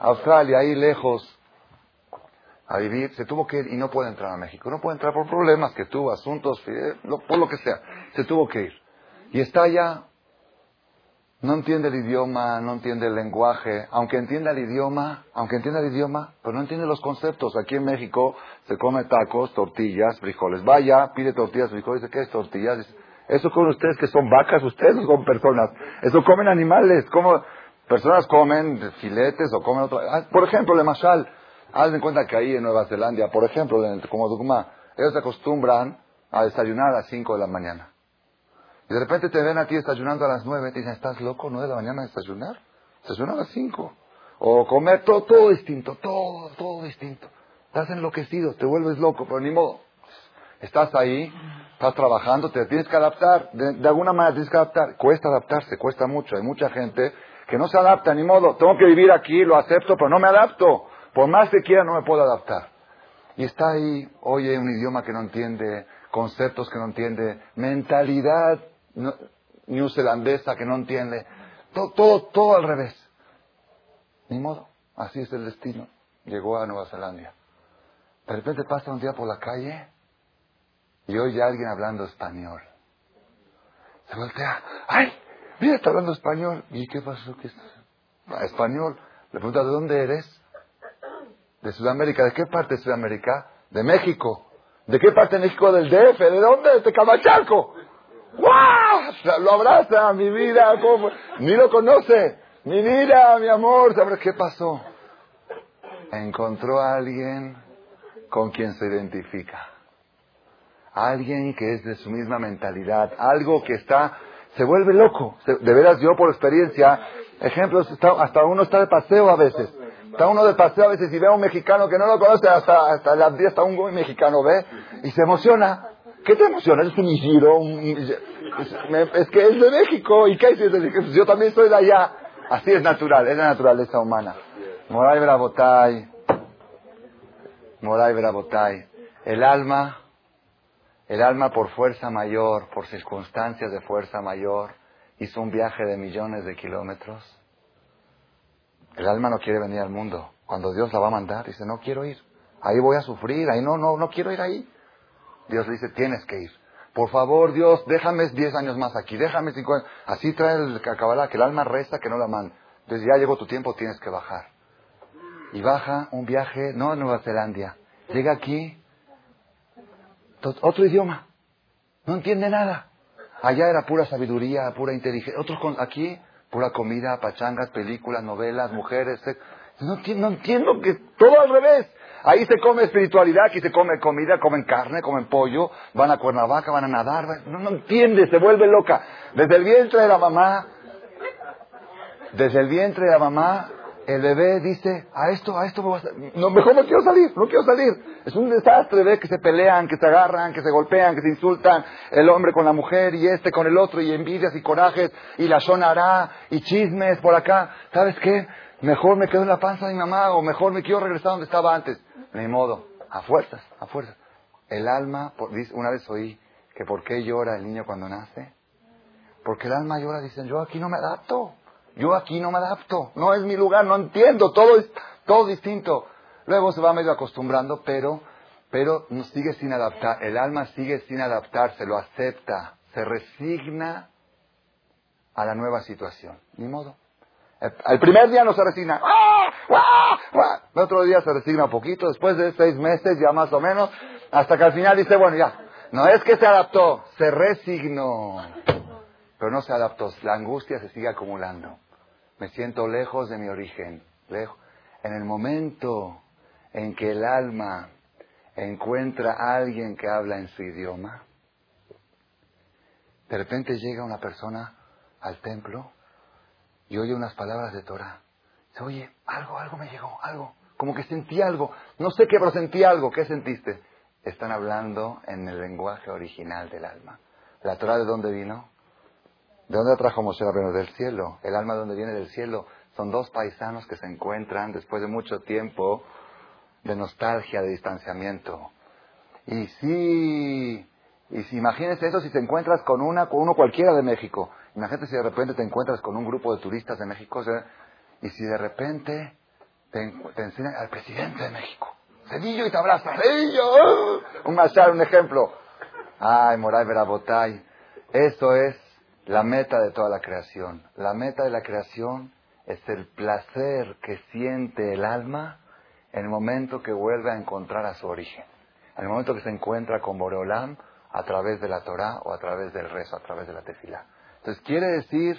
Australia, ahí lejos, a vivir, se tuvo que ir y no puede entrar a México. No puede entrar por problemas que tuvo, asuntos, por lo que sea. Se tuvo que ir. Y está allá, no entiende el idioma, no entiende el lenguaje, aunque entienda el idioma, aunque entienda el idioma, pero no entiende los conceptos. Aquí en México se come tacos, tortillas, frijoles. Vaya, pide tortillas, frijoles, dice, ¿qué es tortillas? Eso comen ustedes que son vacas, ustedes son personas. Eso comen animales, como personas comen filetes o comen otro. Ah, por ejemplo, le mashal, haz en cuenta que ahí en Nueva Zelanda, por ejemplo, como Dugma, ellos se acostumbran a desayunar a las 5 de la mañana. Y de repente te ven a ti desayunando a las 9, te dicen, ¿estás loco? ¿9 de la mañana desayunar? Desayunar a las 5. O comer todo, todo distinto, todo, todo distinto. Estás enloquecido, te vuelves loco, pero ni modo. Estás ahí, estás trabajando, te tienes que adaptar. De, alguna manera tienes que adaptar. Cuesta adaptarse, cuesta mucho. Hay mucha gente que no se adapta, ni modo. Tengo que vivir aquí, lo acepto, pero no me adapto. Por más que quiera, no me puedo adaptar. Y está ahí, oye un idioma que no entiende, conceptos que no entiende, mentalidad neozelandesa que no entiende. Todo, todo, todo al revés. Ni modo. Así es el destino. Llegó a Nueva Zelanda. De repente pasa un día por la calle y oye a alguien hablando español. Se voltea. ¡Ay! Mira, está hablando español. ¿Y qué pasó? ¿Qué? Ah, español. Le pregunta, ¿de dónde eres? De Sudamérica. ¿De qué parte de Sudamérica? De México. ¿De qué parte de México? Del DF. ¿De dónde? De Camachalco. ¡Wow! Lo abraza, mi vida. Ni lo conoce. Mi vida, mi amor. ¿Sabes qué pasó? Encontró a alguien con quien se identifica. Alguien que es de su misma mentalidad. Algo que está, se vuelve loco. De veras, yo por experiencia, ejemplos, hasta uno está de paseo a veces. Está uno de paseo a veces y ve a un mexicano que no lo conoce, hasta, hasta la hasta un mexicano ve y se emociona. ¿Qué te emociona? Es un giro, es, que es de México. ¿Y qué es pues Yo también soy de allá. Así es natural, es la naturaleza humana. Moray Brabotay. Moray Brabotay. El alma, el alma por fuerza mayor, por circunstancias de fuerza mayor, hizo un viaje de millones de kilómetros. El alma no quiere venir al mundo. Cuando Dios la va a mandar, dice, no quiero ir. Ahí voy a sufrir, ahí no, no, no quiero ir ahí. Dios le dice, tienes que ir. Por favor, Dios, déjame 10 años más aquí, déjame 5 años. Así trae el Kabbalah, que el alma resta, que no la manda. Entonces ya llegó tu tiempo, tienes que bajar. Y baja un viaje, no a Nueva Zelanda. Llega aquí, otro idioma. No entiende nada. Allá era pura sabiduría, pura inteligencia. Otros aquí, pura comida, pachangas, películas, novelas, mujeres. No, no entiendo que todo al revés. Ahí se come espiritualidad, aquí se come comida, comen carne, comen pollo, van a Cuernavaca, van a nadar. No, no entiende, se vuelve loca. Desde el vientre de la mamá, desde el vientre de la mamá, el bebé dice, a esto, a esto me voy a no, mejor no quiero salir, no quiero salir. Es un desastre ver que se pelean, que se agarran, que se golpean, que se insultan, el hombre con la mujer y este con el otro, y envidias y corajes, y la sonará, y chismes por acá. ¿Sabes qué? Mejor me quedo en la panza de mi mamá, o mejor me quiero regresar donde estaba antes. Ni modo, a fuerzas, a fuerzas. El alma, una vez oí que por qué llora el niño cuando nace. Porque el alma llora, dicen, yo aquí no me adapto, yo aquí no me adapto, no es mi lugar, no entiendo, todo es todo distinto. Luego se va medio acostumbrando, pero, pero sigue sin adaptar, el alma sigue sin adaptarse, lo acepta, se resigna a la nueva situación. Ni modo. El primer día no se resigna. El otro día se resigna un poquito, después de seis meses ya más o menos, hasta que al final dice, bueno, ya, no es que se adaptó, se resignó. Pero no se adaptó, la angustia se sigue acumulando. Me siento lejos de mi origen. Lejos. En el momento en que el alma encuentra a alguien que habla en su idioma, de repente llega una persona al templo y oye unas palabras de Torah. Dice, oye, algo, algo me llegó, algo. Como que sentí algo. No sé qué, pero sentí algo. ¿Qué sentiste? Están hablando en el lenguaje original del alma. ¿La Torah de dónde vino? ¿De dónde trajo Moshe Rabbeinu? Del cielo. ¿El alma de dónde viene? Del cielo. Son dos paisanos que se encuentran después de mucho tiempo de nostalgia, de distanciamiento. Y sí, y si imagínense eso si te encuentras con una, con uno cualquiera de México. Imagínate si de repente te encuentras con un grupo de turistas de México y si de repente te, te enseñan al presidente de México. Cedillo y te abraza. Cedillo. Un machar, un ejemplo. Ay, Moray Verabotay. Eso es la meta de toda la creación. La meta de la creación es el placer que siente el alma en el momento que vuelve a encontrar a su origen. En el momento que se encuentra con Boreolam a través de la Torah o a través del rezo, a través de la tefilá. Entonces quiere decir,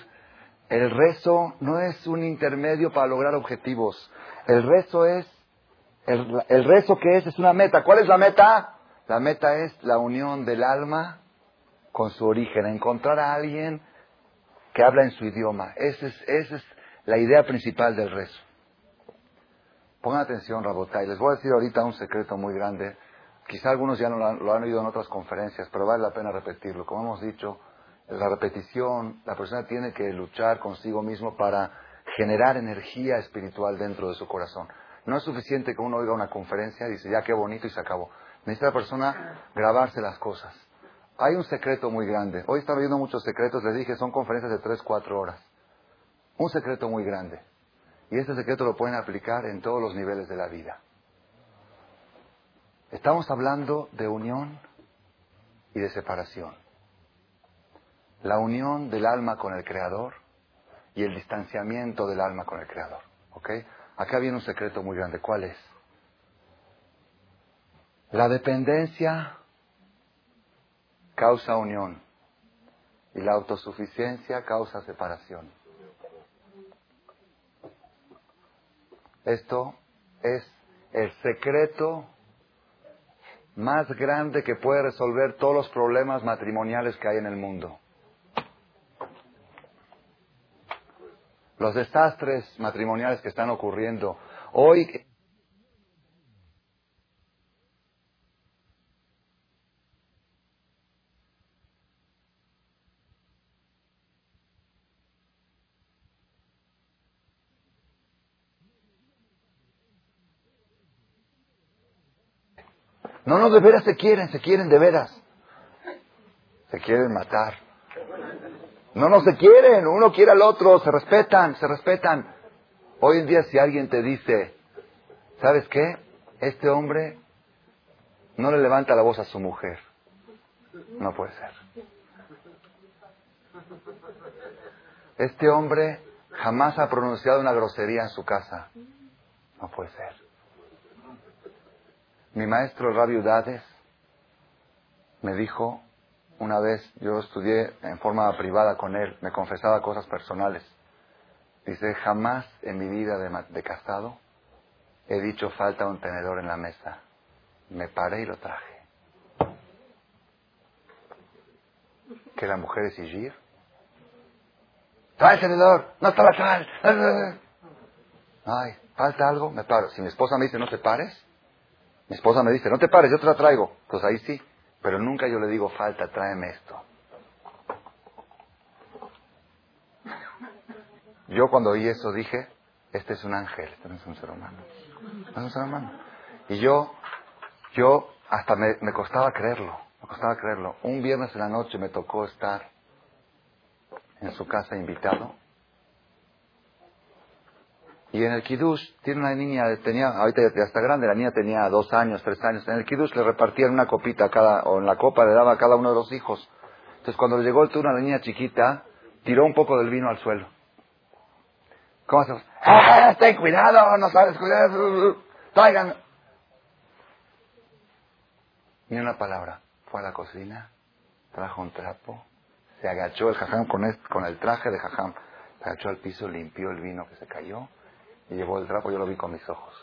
el rezo no es un intermedio para lograr objetivos. El rezo es, el, rezo que es, es una meta. ¿Cuál es la meta? La meta es la unión del alma con su origen, encontrar a alguien que habla en su idioma. Esa es, esa es la idea principal del rezo. Pongan atención, Rabotay. Les voy a decir ahorita un secreto muy grande. Quizá algunos ya lo han, lo han oído en otras conferencias, pero vale la pena repetirlo. Como hemos dicho, la repetición, la persona tiene que luchar consigo mismo para generar energía espiritual dentro de su corazón. No es suficiente que uno oiga una conferencia y dice, ya qué bonito y se acabó. Necesita la persona grabarse las cosas. Hay un secreto muy grande. Hoy estaba viendo muchos secretos, les dije, son conferencias de 3, 4 horas. Un secreto muy grande. Y este secreto lo pueden aplicar en todos los niveles de la vida. Estamos hablando de unión y de separación. La unión del alma con el Creador y el distanciamiento del alma con el Creador. ¿Ok? Acá viene un secreto muy grande. ¿Cuál es? La dependencia causa unión y la autosuficiencia causa separación. Esto es el secreto más grande que puede resolver todos los problemas matrimoniales que hay en el mundo. Los desastres matrimoniales que están ocurriendo hoy No, no, de veras se quieren, se quieren de veras. Se quieren matar. No, no se quieren, uno quiere al otro, se respetan, se respetan. Hoy en día si alguien te dice, ¿sabes qué? Este hombre no le levanta la voz a su mujer. No puede ser. Este hombre jamás ha pronunciado una grosería en su casa. No puede ser. Mi maestro Rabbi Udades me dijo una vez, yo estudié en forma privada con él, me confesaba cosas personales. Dice, jamás en mi vida de, casado he dicho falta un tenedor en la mesa. Me paré y lo traje. Que la mujer es Igir. Trae el tenedor, no está la sal. Ay, falta algo, me paro. Si mi esposa me dice no te pares, mi esposa me dice, no te pares, yo te la traigo. Pues ahí sí. Pero nunca yo le digo, falta, tráeme esto. Yo cuando oí eso dije, este es un ángel, este no es un ser humano. No es un ser humano. Y yo, yo hasta me, me costaba creerlo, me costaba creerlo. Un viernes en la noche me tocó estar en su casa invitado y en el Kiddush tiene una niña, tenía, ahorita ya está grande, la niña tenía dos años, tres años. En el Kiddush le repartían una copita a cada, o en la copa le daba a cada uno de los hijos. Entonces cuando le llegó el turno a la niña chiquita, tiró un poco del vino al suelo. ¿Cómo hacemos? ¡Ah, ten cuidado! No sabes cuidar. Traigan. Ni una palabra. Fue a la cocina, trajo un trapo, se agachó el jajam con, con el traje de jajam. Se agachó al piso, limpió el vino que se cayó y llevó el trapo, yo lo vi con mis ojos.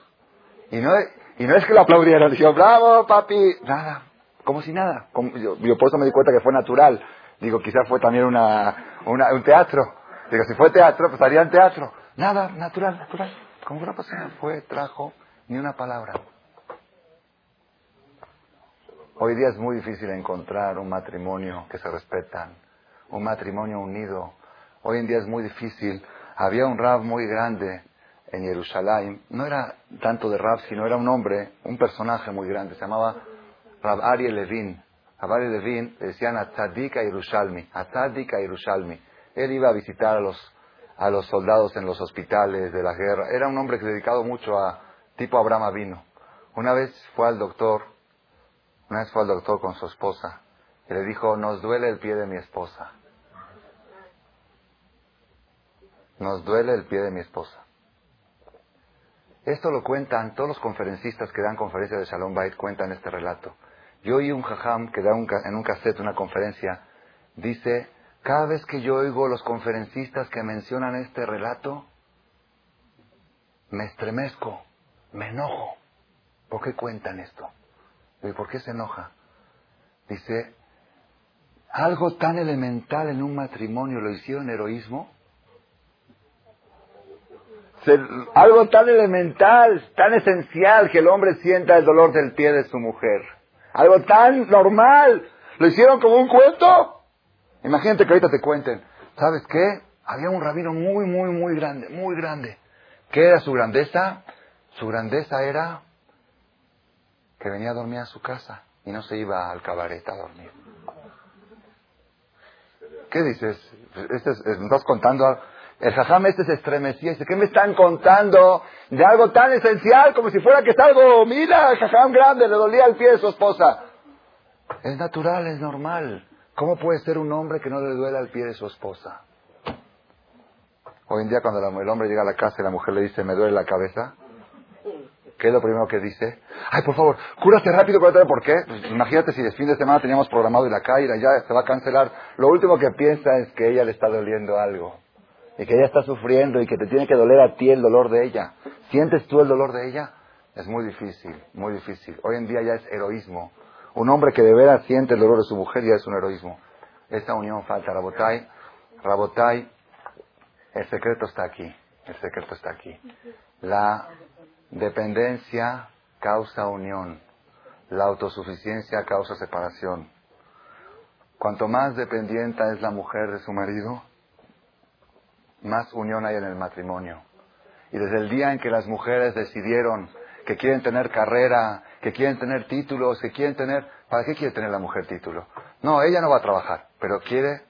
Y no, y no es que lo aplaudieran, dijo, bravo, papi, nada, como si nada. yo, por eso me di cuenta que fue natural. Digo, quizás fue también una, un teatro. Digo, si fue teatro, pues haría en teatro. Nada, natural, natural. Como no pasó Fue, trajo, ni una palabra. Hoy día es muy difícil encontrar un matrimonio que se respetan, un matrimonio unido. Hoy en día es muy difícil. Había un rab muy grande en Jerusalén, no era tanto de Rab, sino era un hombre, un personaje muy grande, se llamaba Rab Ariel Levin. Rab Ariel Levin le decían a Tzadik a Yerushalmi, a Tzadik a Yerushalmi. Él iba a visitar a los, a los soldados en los hospitales de la guerra. Era un hombre que dedicado mucho a tipo Abraham vino. Una vez fue al doctor, una vez fue al doctor con su esposa y le dijo, nos duele el pie de mi esposa. nos duele el pie de mi esposa. Esto lo cuentan todos los conferencistas que dan conferencias de Shalom Bait, cuentan este relato. Yo oí un jajam que da en un cassette una conferencia, dice, cada vez que yo oigo los conferencistas que mencionan este relato, me estremezco, me enojo. ¿Por qué cuentan esto? ¿Y por qué se enoja? Dice, algo tan elemental en un matrimonio lo hicieron heroísmo. Algo tan elemental, tan esencial que el hombre sienta el dolor del pie de su mujer. Algo tan normal. ¿Lo hicieron como un cuento? Imagínate que ahorita te cuenten. ¿Sabes qué? Había un rabino muy, muy, muy grande, muy grande. ¿Qué era su grandeza? Su grandeza era que venía a dormir a su casa y no se iba al cabaret a dormir. ¿Qué dices? Este ¿Me estás contando? El jajam este se estremecía y dice, ¿qué me están contando de algo tan esencial como si fuera que es algo, mira, el jajam grande, le dolía el pie de su esposa? Es natural, es normal. ¿Cómo puede ser un hombre que no le duela el pie de su esposa? Hoy en día cuando el hombre llega a la casa y la mujer le dice, me duele la cabeza, ¿qué es lo primero que dice? Ay, por favor, cúrate rápido, cúrate. ¿Por qué? Pues, imagínate si el fin de semana teníamos programado ir a caer ya se va a cancelar. Lo último que piensa es que ella le está doliendo algo. Y que ella está sufriendo y que te tiene que doler a ti el dolor de ella. ¿Sientes tú el dolor de ella? Es muy difícil, muy difícil. Hoy en día ya es heroísmo. Un hombre que de veras siente el dolor de su mujer ya es un heroísmo. Esta unión falta. Rabotai, Rabotai, el secreto está aquí. El secreto está aquí. La dependencia causa unión. La autosuficiencia causa separación. Cuanto más dependiente es la mujer de su marido, más unión hay en el matrimonio. Y desde el día en que las mujeres decidieron que quieren tener carrera, que quieren tener títulos, que quieren tener... ¿Para qué quiere tener la mujer título? No, ella no va a trabajar, pero quiere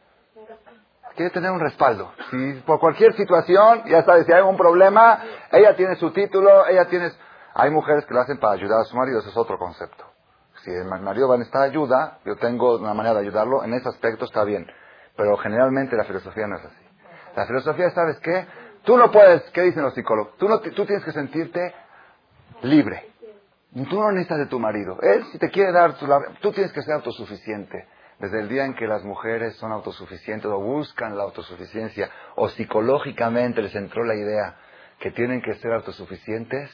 quiere tener un respaldo. Si por cualquier situación, ya sabes, si hay un problema, ella tiene su título, ella tiene... Hay mujeres que lo hacen para ayudar a su marido, eso es otro concepto. Si el marido va a necesitar ayuda, yo tengo una manera de ayudarlo, en ese aspecto está bien. Pero generalmente la filosofía no es así. La filosofía, ¿sabes qué? Tú no puedes, ¿qué dicen los psicólogos? Tú, no, tú tienes que sentirte libre. Tú no necesitas de tu marido. Él, si te quiere dar, tú tienes que ser autosuficiente. Desde el día en que las mujeres son autosuficientes o buscan la autosuficiencia o psicológicamente les entró la idea que tienen que ser autosuficientes,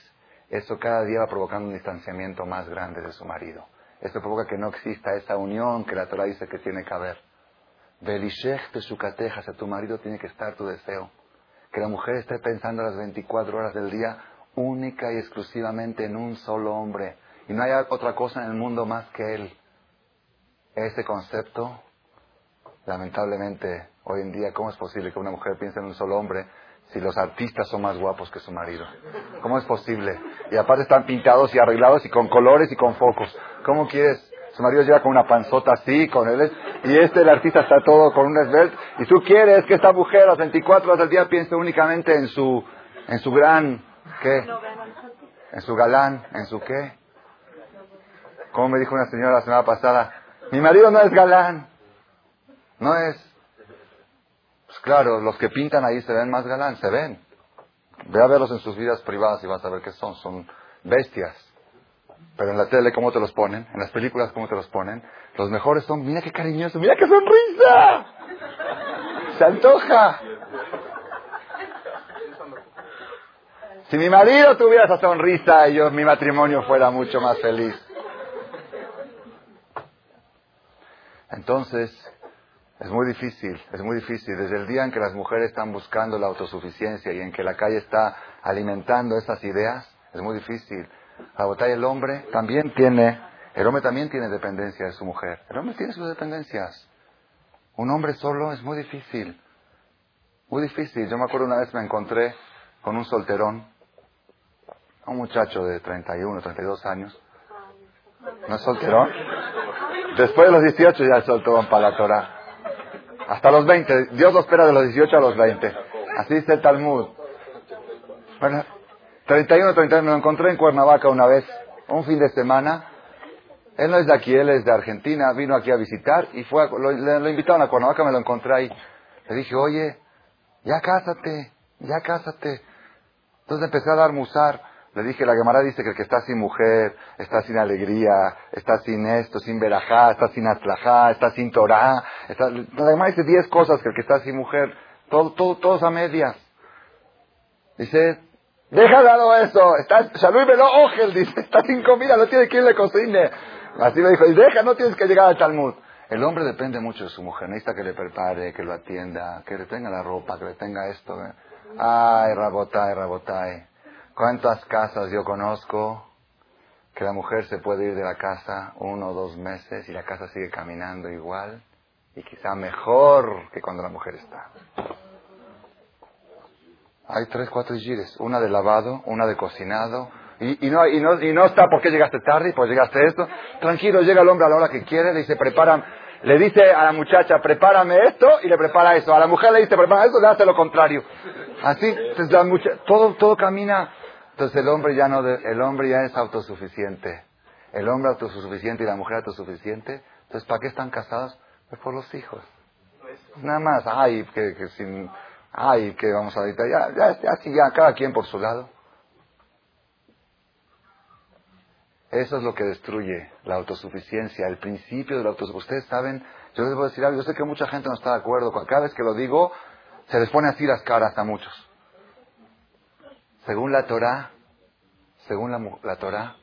eso cada día va provocando un distanciamiento más grande de su marido. Esto provoca que no exista esa unión que la Torah dice que tiene que haber. Su catejas, a tu marido tiene que estar tu deseo. Que la mujer esté pensando las 24 horas del día única y exclusivamente en un solo hombre. Y no haya otra cosa en el mundo más que él. Este concepto, lamentablemente, hoy en día, ¿cómo es posible que una mujer piense en un solo hombre si los artistas son más guapos que su marido? ¿Cómo es posible? Y aparte están pintados y arreglados y con colores y con focos. ¿Cómo quieres? Su marido llega con una panzota así, con él, y este, el artista, está todo con un esbelt, y tú quieres que esta mujer a las 24 horas del día piense únicamente en su, en su gran, ¿qué? En su galán, en su qué? Como me dijo una señora la semana pasada, mi marido no es galán. No es. Pues claro, los que pintan ahí se ven más galán, se ven. Ve a verlos en sus vidas privadas y vas a ver qué son. Son bestias. Pero en la tele, ¿cómo te los ponen? En las películas, ¿cómo te los ponen? Los mejores son, mira qué cariñoso, mira qué sonrisa. Se antoja. Si mi marido tuviera esa sonrisa y yo, mi matrimonio fuera mucho más feliz. Entonces, es muy difícil, es muy difícil. Desde el día en que las mujeres están buscando la autosuficiencia y en que la calle está alimentando esas ideas, es muy difícil. La botella el hombre también tiene, el hombre también tiene dependencia de su mujer. El hombre tiene sus dependencias. Un hombre solo es muy difícil. Muy difícil. Yo me acuerdo una vez me encontré con un solterón, un muchacho de 31, 32 años. ¿No es solterón? Después de los 18 ya soltó para la Torah. Hasta los 20. Dios lo espera de los 18 a los 20. Así dice el Talmud. Bueno, 31, 31. Me lo encontré en Cuernavaca una vez, un fin de semana. Él no es de aquí, él es de Argentina. Vino aquí a visitar y fue lo, le, invitaron a Cuernavaca, me lo encontré ahí. Le dije, oye, ya cásate. ya cásate. Entonces empecé a dar musar. Le dije, la Gemara dice que el que está sin mujer, está sin alegría, está sin esto, sin verajá, está sin atlajá, está sin torá. Está... La Gemara dice diez cosas que el que está sin mujer, todo, todo, todos a medias. Dice, deja dado eso, está, Shalui Velo Ogel, dice, está sin comida, no tiene quien le cocine. Así me dijo, y deja, no tienes que llegar al Talmud. El hombre depende mucho de su mujer, necesita que le prepare, que lo atienda, que le tenga la ropa, que le tenga esto. ¿eh? Ay, rabotay, rabotay. ¿Cuántas casas yo conozco que la mujer se puede ir de la casa uno o dos meses y la casa sigue caminando igual y quizá mejor que cuando la mujer está? Hay tres, cuatro gires, una de lavado, una de cocinado, y, no, y, no, y no está porque llegaste tarde y pues llegaste esto. Tranquilo, llega el hombre a la hora que quiere, le dice, prepara, le dice a la muchacha, prepárame esto y le prepara eso. A la mujer le dice, prepara esto, le hace lo contrario. Así, todo, todo camina. Entonces el hombre ya no, el hombre ya es autosuficiente. El hombre autosuficiente y la mujer autosuficiente. Entonces, ¿para qué están casados? Pues por los hijos. Nada más, ay, que, que sin, ay, que vamos a editar, ya, ya, ya, ya, cada quien por su lado. Eso es lo que destruye la autosuficiencia, el principio de la autosuficiencia. Ustedes saben, yo les voy a decir algo, yo sé que mucha gente no está de acuerdo. Cada vez que lo digo, se les pone así las caras a muchos. Según la Torah, según la, la Torah,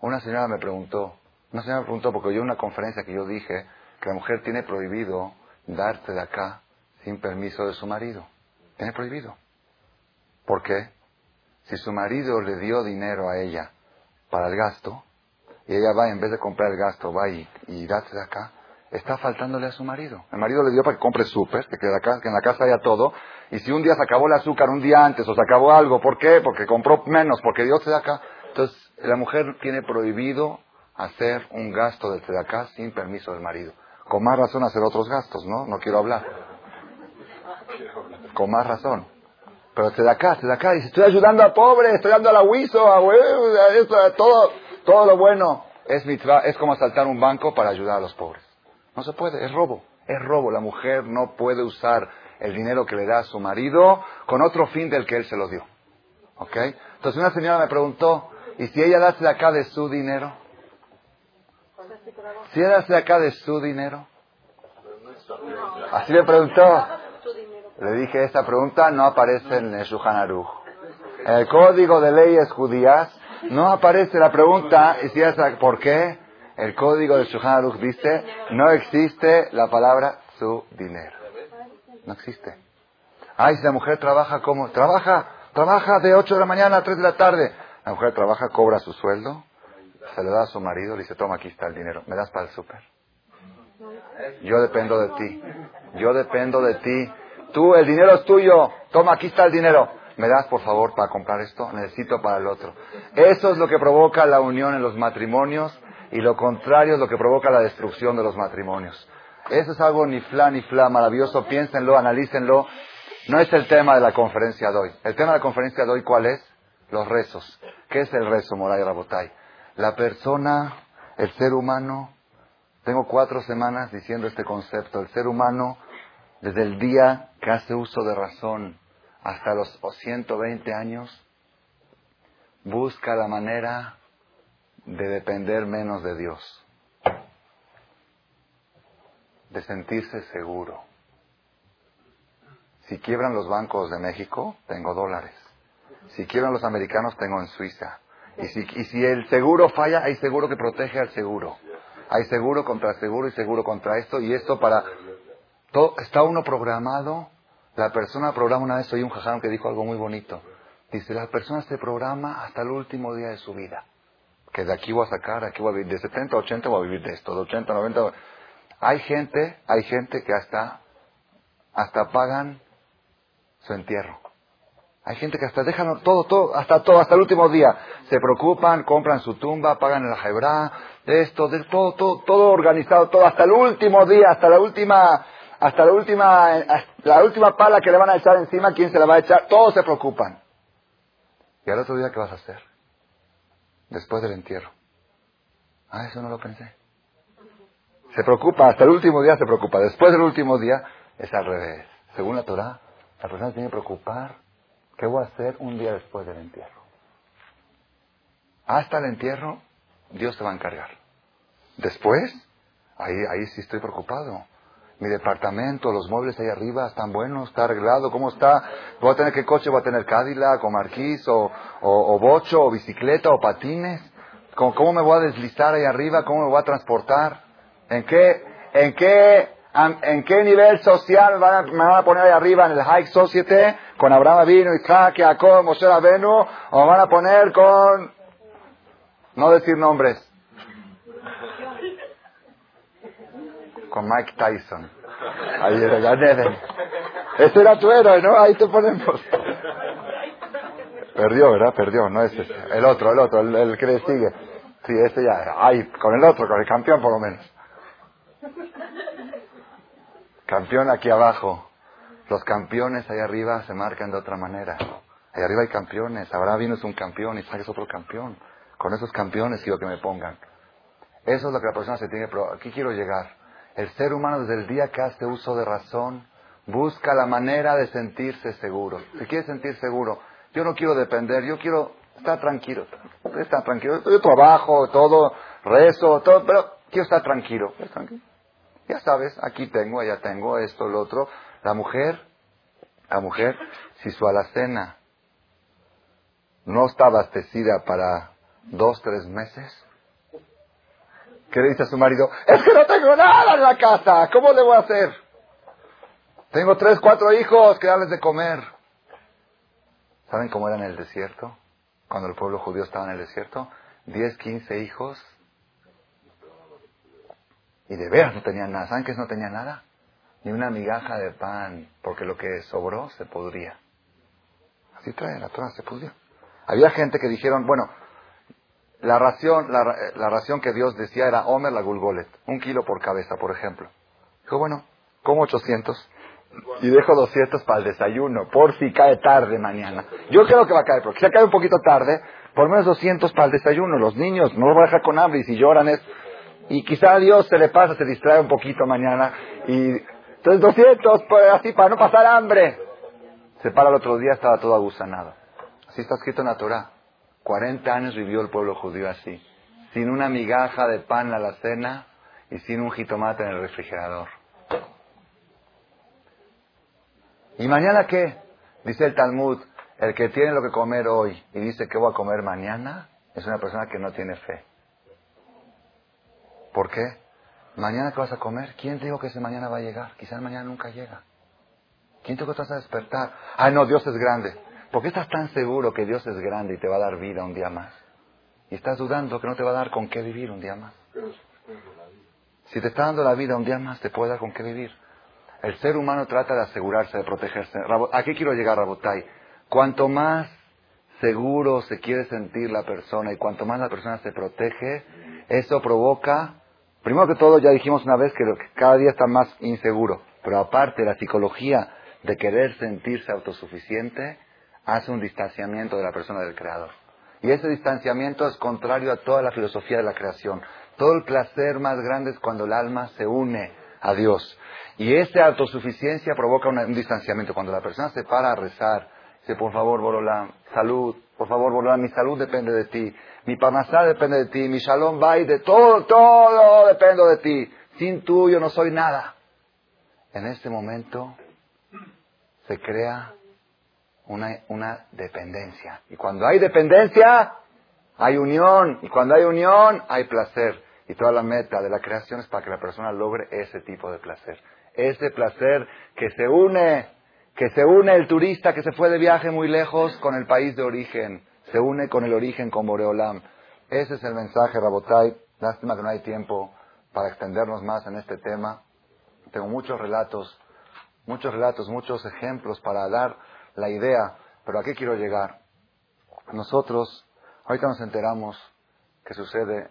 una señora me preguntó, una señora me preguntó porque en una conferencia que yo dije que la mujer tiene prohibido darse de acá sin permiso de su marido. Tiene prohibido. ¿Por qué? Si su marido le dio dinero a ella para el gasto, y ella va, en vez de comprar el gasto, va y, y de acá, está faltándole a su marido. El marido le dio para que compre súper, que, que, en la casa haya todo, y si un día se acabó el azúcar un día antes, o se acabó algo, ¿por qué? Porque compró menos, porque dio acá. Entonces, la mujer tiene prohibido hacer un gasto del acá sin permiso del marido. Con más razón hacer otros gastos, ¿no? No quiero hablar. Con más razón. Pero se da acá, se da acá. Dice, estoy ayudando a pobres, estoy dando a la huizo, a, a, todo, todo lo bueno. Es, es como asaltar un banco para ayudar a los pobres. No se puede, es robo. Es robo. La mujer no puede usar el dinero que le da a su marido con otro fin del que él se lo dio. ¿Ok? Entonces una señora me preguntó, ¿y si ella da de acá de su dinero? Si ella da de acá de su dinero. Así me preguntó. Le dije, esta pregunta no aparece en el Shulchan En el código de leyes judías no aparece la pregunta, y si es, ¿por qué? El código de Shulchan dice, no existe la palabra su dinero. No existe. Ay, si la mujer trabaja como, trabaja, trabaja de 8 de la mañana a 3 de la tarde. La mujer trabaja, cobra su sueldo, se le da a su marido, le dice, toma, aquí está el dinero, ¿me das para el súper? Yo dependo de ti. Yo dependo de ti. Tú, el dinero es tuyo. Toma, aquí está el dinero. ¿Me das, por favor, para comprar esto? Necesito para el otro. Eso es lo que provoca la unión en los matrimonios y lo contrario es lo que provoca la destrucción de los matrimonios. Eso es algo ni fla ni fla maravilloso. Piénsenlo, analícenlo. No es el tema de la conferencia de hoy. El tema de la conferencia de hoy, ¿cuál es? Los rezos. ¿Qué es el rezo, Moray Rabotay? La persona, el ser humano, tengo cuatro semanas diciendo este concepto. El ser humano desde el día que hace uso de razón hasta los 120 años, busca la manera de depender menos de Dios, de sentirse seguro. Si quiebran los bancos de México, tengo dólares. Si quiebran los americanos, tengo en Suiza. Y si, y si el seguro falla, hay seguro que protege al seguro. Hay seguro contra seguro y seguro contra esto. Y esto para está uno programado, la persona programa una vez, oí un jajam que dijo algo muy bonito. Dice, la persona se programa hasta el último día de su vida. Que de aquí voy a sacar, aquí voy a vivir, de 70 a 80 voy a vivir de esto, de 80 a 90. Hay gente, hay gente que hasta, hasta pagan su entierro. Hay gente que hasta dejan todo, todo, hasta todo, hasta el último día. Se preocupan, compran su tumba, pagan el jebra, de esto, de todo, todo, todo organizado, todo, hasta el último día, hasta la última, hasta la última, la última pala que le van a echar encima, ¿quién se la va a echar? Todos se preocupan. ¿Y al otro día qué vas a hacer? Después del entierro. Ah, eso no lo pensé. Se preocupa, hasta el último día se preocupa. Después del último día es al revés. Según la Torah, La persona tiene que preocupar qué voy a hacer un día después del entierro. Hasta el entierro, Dios te va a encargar. Después, ahí, ahí sí estoy preocupado. Mi departamento, los muebles ahí arriba están buenos, está arreglado, ¿cómo está? ¿Voy a tener qué coche? ¿Voy a tener Cadillac o Marquis o, o, bocho o bicicleta o patines? ¿Cómo, ¿Cómo, me voy a deslizar ahí arriba? ¿Cómo me voy a transportar? ¿En qué, en qué, en qué nivel social me van, a, poner ahí arriba en el High Society con Abraham Avino, Isaac, Jacob, Moshe Avenu o me van a poner con, no decir nombres, con Mike Tyson. Ahí era Ganeden. Ese era tu héroe, ¿no? Ahí te ponemos. Perdió, ¿verdad? Perdió, no es ese. El otro, el otro, el, que le sigue. Sí, ese ya. Ahí, con el otro, con el campeón por lo menos. Campeón aquí abajo. Los campeones ahí arriba se marcan de otra manera. Ahí arriba hay campeones. Ahora vino un campeón y es otro campeón. Con esos campeones quiero que me pongan. Eso es lo que la persona se tiene que Aquí quiero llegar. El ser humano desde el día que hace uso de razón busca la manera de sentirse seguro. Se quiere sentir seguro. Yo no quiero depender, yo quiero estar tranquilo. Estar tranquilo. Yo trabajo, todo, rezo, todo, pero quiero estar tranquilo. Ya sabes, aquí tengo, allá tengo, esto, lo otro. La mujer, la mujer, si su alacena no está abastecida para dos, tres meses, ¿Qué le dice a su marido? Es que no tengo nada en la casa, ¿cómo le voy a hacer? Tengo tres, cuatro hijos que darles de comer. ¿Saben cómo era en el desierto? Cuando el pueblo judío estaba en el desierto. Diez, quince hijos. Y de veras no tenían nada. ¿Saben qué no tenía nada? Ni una migaja de pan, porque lo que sobró se podría. Así trae la Torah, se podría. Había gente que dijeron, bueno, la ración, la, ración que Dios decía era Homer la Gulgolet, un kilo por cabeza, por ejemplo. Dijo, bueno, como 800 y dejo 200 para el desayuno, por si cae tarde mañana. Yo creo que va a caer, porque si cae un poquito tarde, por menos 200 para el desayuno. Los niños no los voy a dejar con hambre y si lloran es... Y quizá a Dios se le pasa, se distrae un poquito mañana. Y entonces 200, pues, así para no pasar hambre. Se para el otro día, estaba todo agusanado. Así está escrito en la Torah. 40 años vivió el pueblo judío así, sin una migaja de pan a la cena y sin un jitomate en el refrigerador. ¿Y mañana qué? Dice el Talmud, el que tiene lo que comer hoy y dice que voy a comer mañana, es una persona que no tiene fe. ¿Por qué? ¿Mañana qué vas a comer? ¿Quién te dijo que ese mañana va a llegar? Quizás mañana nunca llega. ¿Quién te dijo que vas a despertar? Ah, no, Dios es grande. ¿Por qué estás tan seguro que Dios es grande y te va a dar vida un día más? Y estás dudando que no te va a dar con qué vivir un día más. Si te está dando la vida un día más, te puede dar con qué vivir. El ser humano trata de asegurarse, de protegerse. ¿A qué quiero llegar, Rabotai? Cuanto más seguro se quiere sentir la persona y cuanto más la persona se protege, eso provoca, primero que todo, ya dijimos una vez que cada día está más inseguro, pero aparte la psicología de querer sentirse autosuficiente, hace un distanciamiento de la persona del creador. Y ese distanciamiento es contrario a toda la filosofía de la creación. Todo el placer más grande es cuando el alma se une a Dios. Y esa autosuficiencia provoca un, distanciamiento. Cuando la persona se para a rezar, dice, por favor, Borolam, salud, por favor, Borolam, mi salud depende de ti, mi parnasá depende de ti, mi shalom bay de todo, todo depende de ti. Sin tú yo no soy nada. En este momento se crea una, una dependencia. Y cuando hay dependencia, hay unión. Y cuando hay unión, hay placer. Y toda la meta de la creación es para que la persona logre ese tipo de placer. Ese placer que se une, que se une el turista que se fue de viaje muy lejos con el país de origen. Se une con el origen, con Boreolam. Ese es el mensaje, Rabotai. Lástima que no hay tiempo para extendernos más en este tema. Tengo muchos relatos, muchos relatos, muchos ejemplos para dar la idea, pero ¿a qué quiero llegar? Nosotros, ahorita nos enteramos que sucede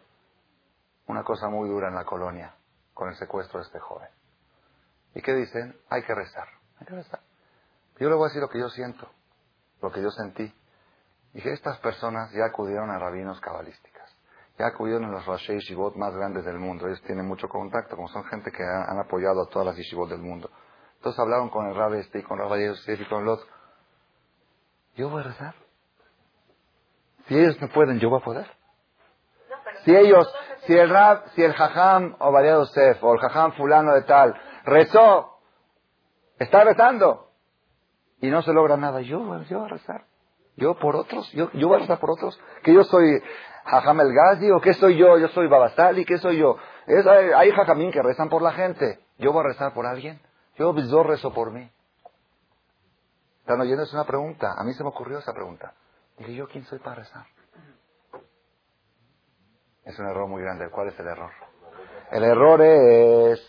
una cosa muy dura en la colonia con el secuestro de este joven. ¿Y qué dicen? Hay que rezar. Hay que rezar. Yo le voy a decir lo que yo siento, lo que yo sentí. Dije, estas personas ya acudieron a rabinos cabalísticas, ya acudieron a los Rashi Yeshivot más grandes del mundo. Ellos tienen mucho contacto, como son gente que han, apoyado a todas las Yeshivot del mundo. Entonces hablaron con el rabbi este y con el rabbi y con los Yo voy a rezar. Si ellos no pueden, yo voy a poder. Si ellos, si el rab, si el jajam o Yosef o el jajam fulano de tal rezó, está rezando y no se logra nada, yo, yo voy a rezar. Yo por otros, yo, yo voy a rezar por otros. Que yo soy jajam el Gazi o qué soy yo, yo soy Babasali, qué soy yo. Es, hay, jajamín que rezan por la gente. Yo voy a rezar por alguien. Yo, yo rezo por mí. ¿Están oyendo? Es una pregunta. A mí se me ocurrió esa pregunta. Dije, ¿yo quién soy para rezar? Es un error muy grande. ¿Cuál es el error? El error es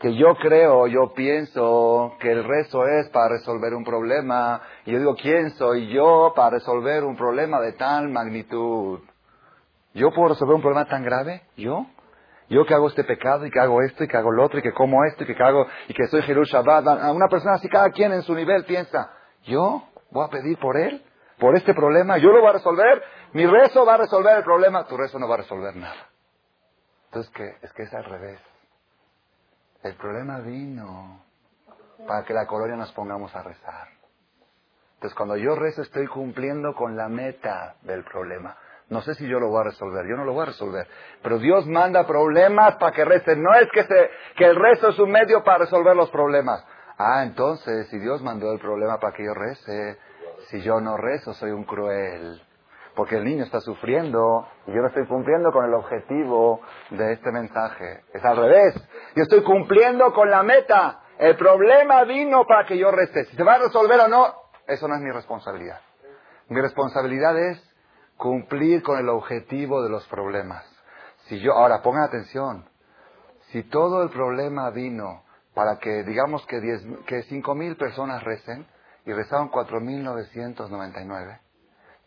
que yo creo, yo pienso que el rezo es para resolver un problema. Y yo digo, ¿quién soy yo para resolver un problema de tal magnitud? ¿Yo puedo resolver un problema tan grave? ¿Yo? Yo que hago este pecado y que hago esto y que hago lo otro y que como esto y que hago y que soy Jerús Shabbat. Una persona así, cada quien en su nivel piensa, ¿yo voy a pedir por él? ¿Por este problema? ¿Yo lo voy a resolver? ¿Mi rezo va a resolver el problema? Tu rezo no va a resolver nada. Entonces, ¿qué? Es que es al revés. El problema vino para que la colonia nos pongamos a rezar. Entonces, cuando yo rezo, estoy cumpliendo con la meta del problema. No sé si yo lo voy a resolver, yo no lo voy a resolver. Pero Dios manda problemas para que recen. No es que, se, que el rezo es un medio para resolver los problemas. Ah, entonces, si Dios mandó el problema para que yo rece, si yo no rezo, soy un cruel. Porque el niño está sufriendo y yo no estoy cumpliendo con el objetivo de este mensaje. Es al revés. Yo estoy cumpliendo con la meta. El problema vino para que yo rece. Si se va a resolver o no, eso no es mi responsabilidad. Mi responsabilidad es cumplir con el objetivo de los problemas. Si yo, ahora pongan atención, si todo el problema vino para que, digamos que, diez, que cinco mil personas recen y rezaron cuatro mil novecientos noventa y nueve,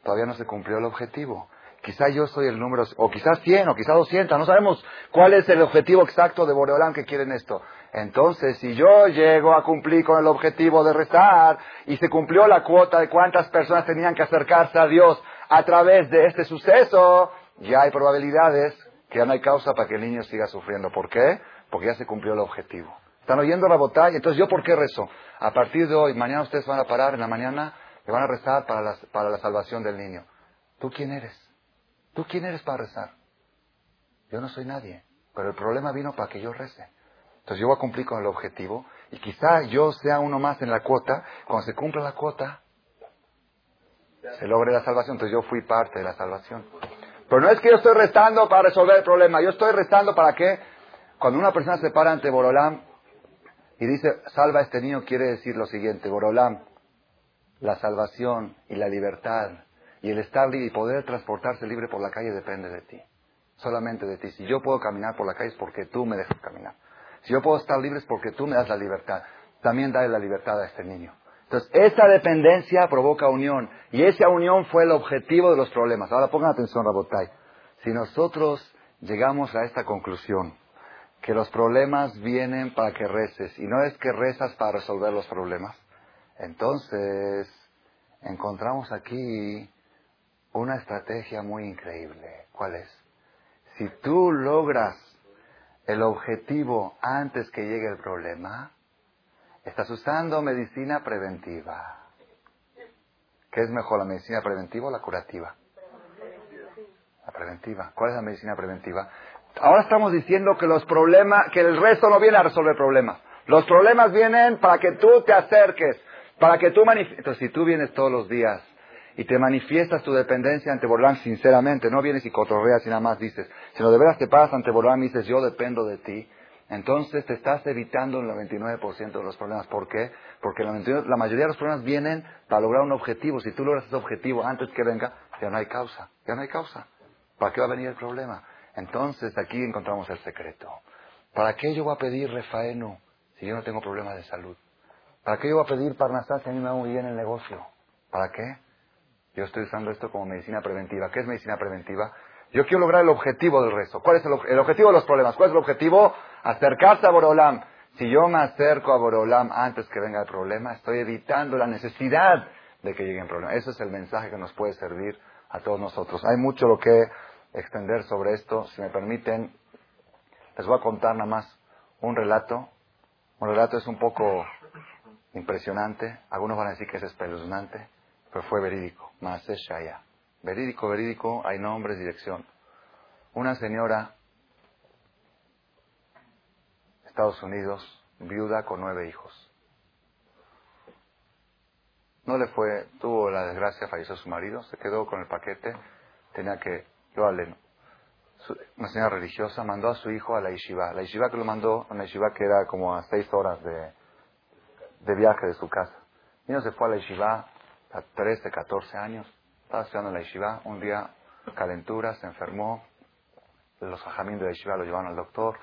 todavía no se cumplió el objetivo. Quizá yo soy el número, o quizás 100, o quizás 200, no sabemos cuál es el objetivo exacto de Boreolán que quieren esto. Entonces, si yo llego a cumplir con el objetivo de rezar y se cumplió la cuota de cuántas personas tenían que acercarse a Dios a través de este suceso, ya hay probabilidades que ya no hay causa para que el niño siga sufriendo. ¿Por qué? Porque ya se cumplió el objetivo. ¿Están oyendo la batalla? Entonces, ¿yo por qué rezo? A partir de hoy, mañana ustedes van a parar, en la mañana le van a rezar para la, para la salvación del niño. ¿Tú quién eres? ¿Tú quién eres para rezar? Yo no soy nadie, pero el problema vino para que yo rece. Entonces yo voy a cumplir con el objetivo y quizá yo sea uno más en la cuota. Cuando se cumpla la cuota, se logre la salvación. Entonces yo fui parte de la salvación. Pero no es que yo estoy restando para resolver el problema. Yo estoy restando para que cuando una persona se para ante Borolam y dice, salva a este niño, quiere decir lo siguiente, Borolam, la salvación y la libertad y el estar libre y poder transportarse libre por la calle depende de ti. Solamente de ti. Si yo puedo caminar por la calle es porque tú me dejas caminar. Si yo puedo estar libre es porque tú me das la libertad. También dale la libertad a este niño. Entonces, esa dependencia provoca unión. Y esa unión fue el objetivo de los problemas. Ahora pongan atención, Rabotay. Si nosotros llegamos a esta conclusión, que los problemas vienen para que reces, y no es que rezas para resolver los problemas, entonces encontramos aquí una estrategia muy increíble. ¿Cuál es? Si tú logras el objetivo antes que llegue el problema, Estás usando medicina preventiva. ¿Qué es mejor, la medicina preventiva o la curativa? La preventiva. ¿Cuál es la medicina preventiva? Ahora estamos diciendo que los problemas, que el resto no viene a resolver problemas. Los problemas vienen para que tú te acerques, para que tú manifiestes. Entonces, si tú vienes todos los días y te manifiestas tu dependencia ante Borlán sinceramente, no vienes y cotorreas y nada más dices, sino de veras te paras ante Borlán y dices, yo dependo de ti, entonces te estás evitando el 99% de los problemas. ¿Por qué? Porque la, mayoría de los problemas vienen para lograr un objetivo. Si tú logras ese objetivo antes que venga, ya no hay causa. Ya no hay causa. ¿Para qué va a venir el problema? Entonces aquí encontramos el secreto. ¿Para qué yo voy a pedir refaeno si yo no tengo problemas de salud? ¿Para qué yo voy a pedir parnasal si a mí me va muy bien el negocio? ¿Para qué? Yo estoy usando esto como medicina preventiva. ¿Qué es medicina preventiva? Yo quiero lograr el objetivo del resto. ¿Cuál es el, el objetivo de los problemas? ¿Cuál es el objetivo? Acercarse a Borolam. Si yo me acerco a Borolam antes que venga el problema, estoy evitando la necesidad de que llegue el problema. Ese es el mensaje que nos puede servir a todos nosotros. Hay mucho lo que extender sobre esto. Si me permiten, les voy a contar nada más un relato, Un relato es un poco impresionante. Algunos van a decir que es espeluznante, pero fue verídico. Más es Shaya. Verídico, verídico, hay nombres, dirección. Una señora, Estados Unidos, viuda con nueve hijos. No le fue, tuvo la desgracia, falleció su marido, se quedó con el paquete, tenía que, yo hablé, una señora religiosa mandó a su hijo a la yeshiva. La yeshiva que lo mandó, una yeshiva que era como a seis horas de, de viaje de su casa. Y no se fue a la yeshiva a 13, 14 años. Estaba estudiando en la yeshiva. Un día, calentura, se enfermó. Los ajamín de la yeshiva lo llevaron al doctor.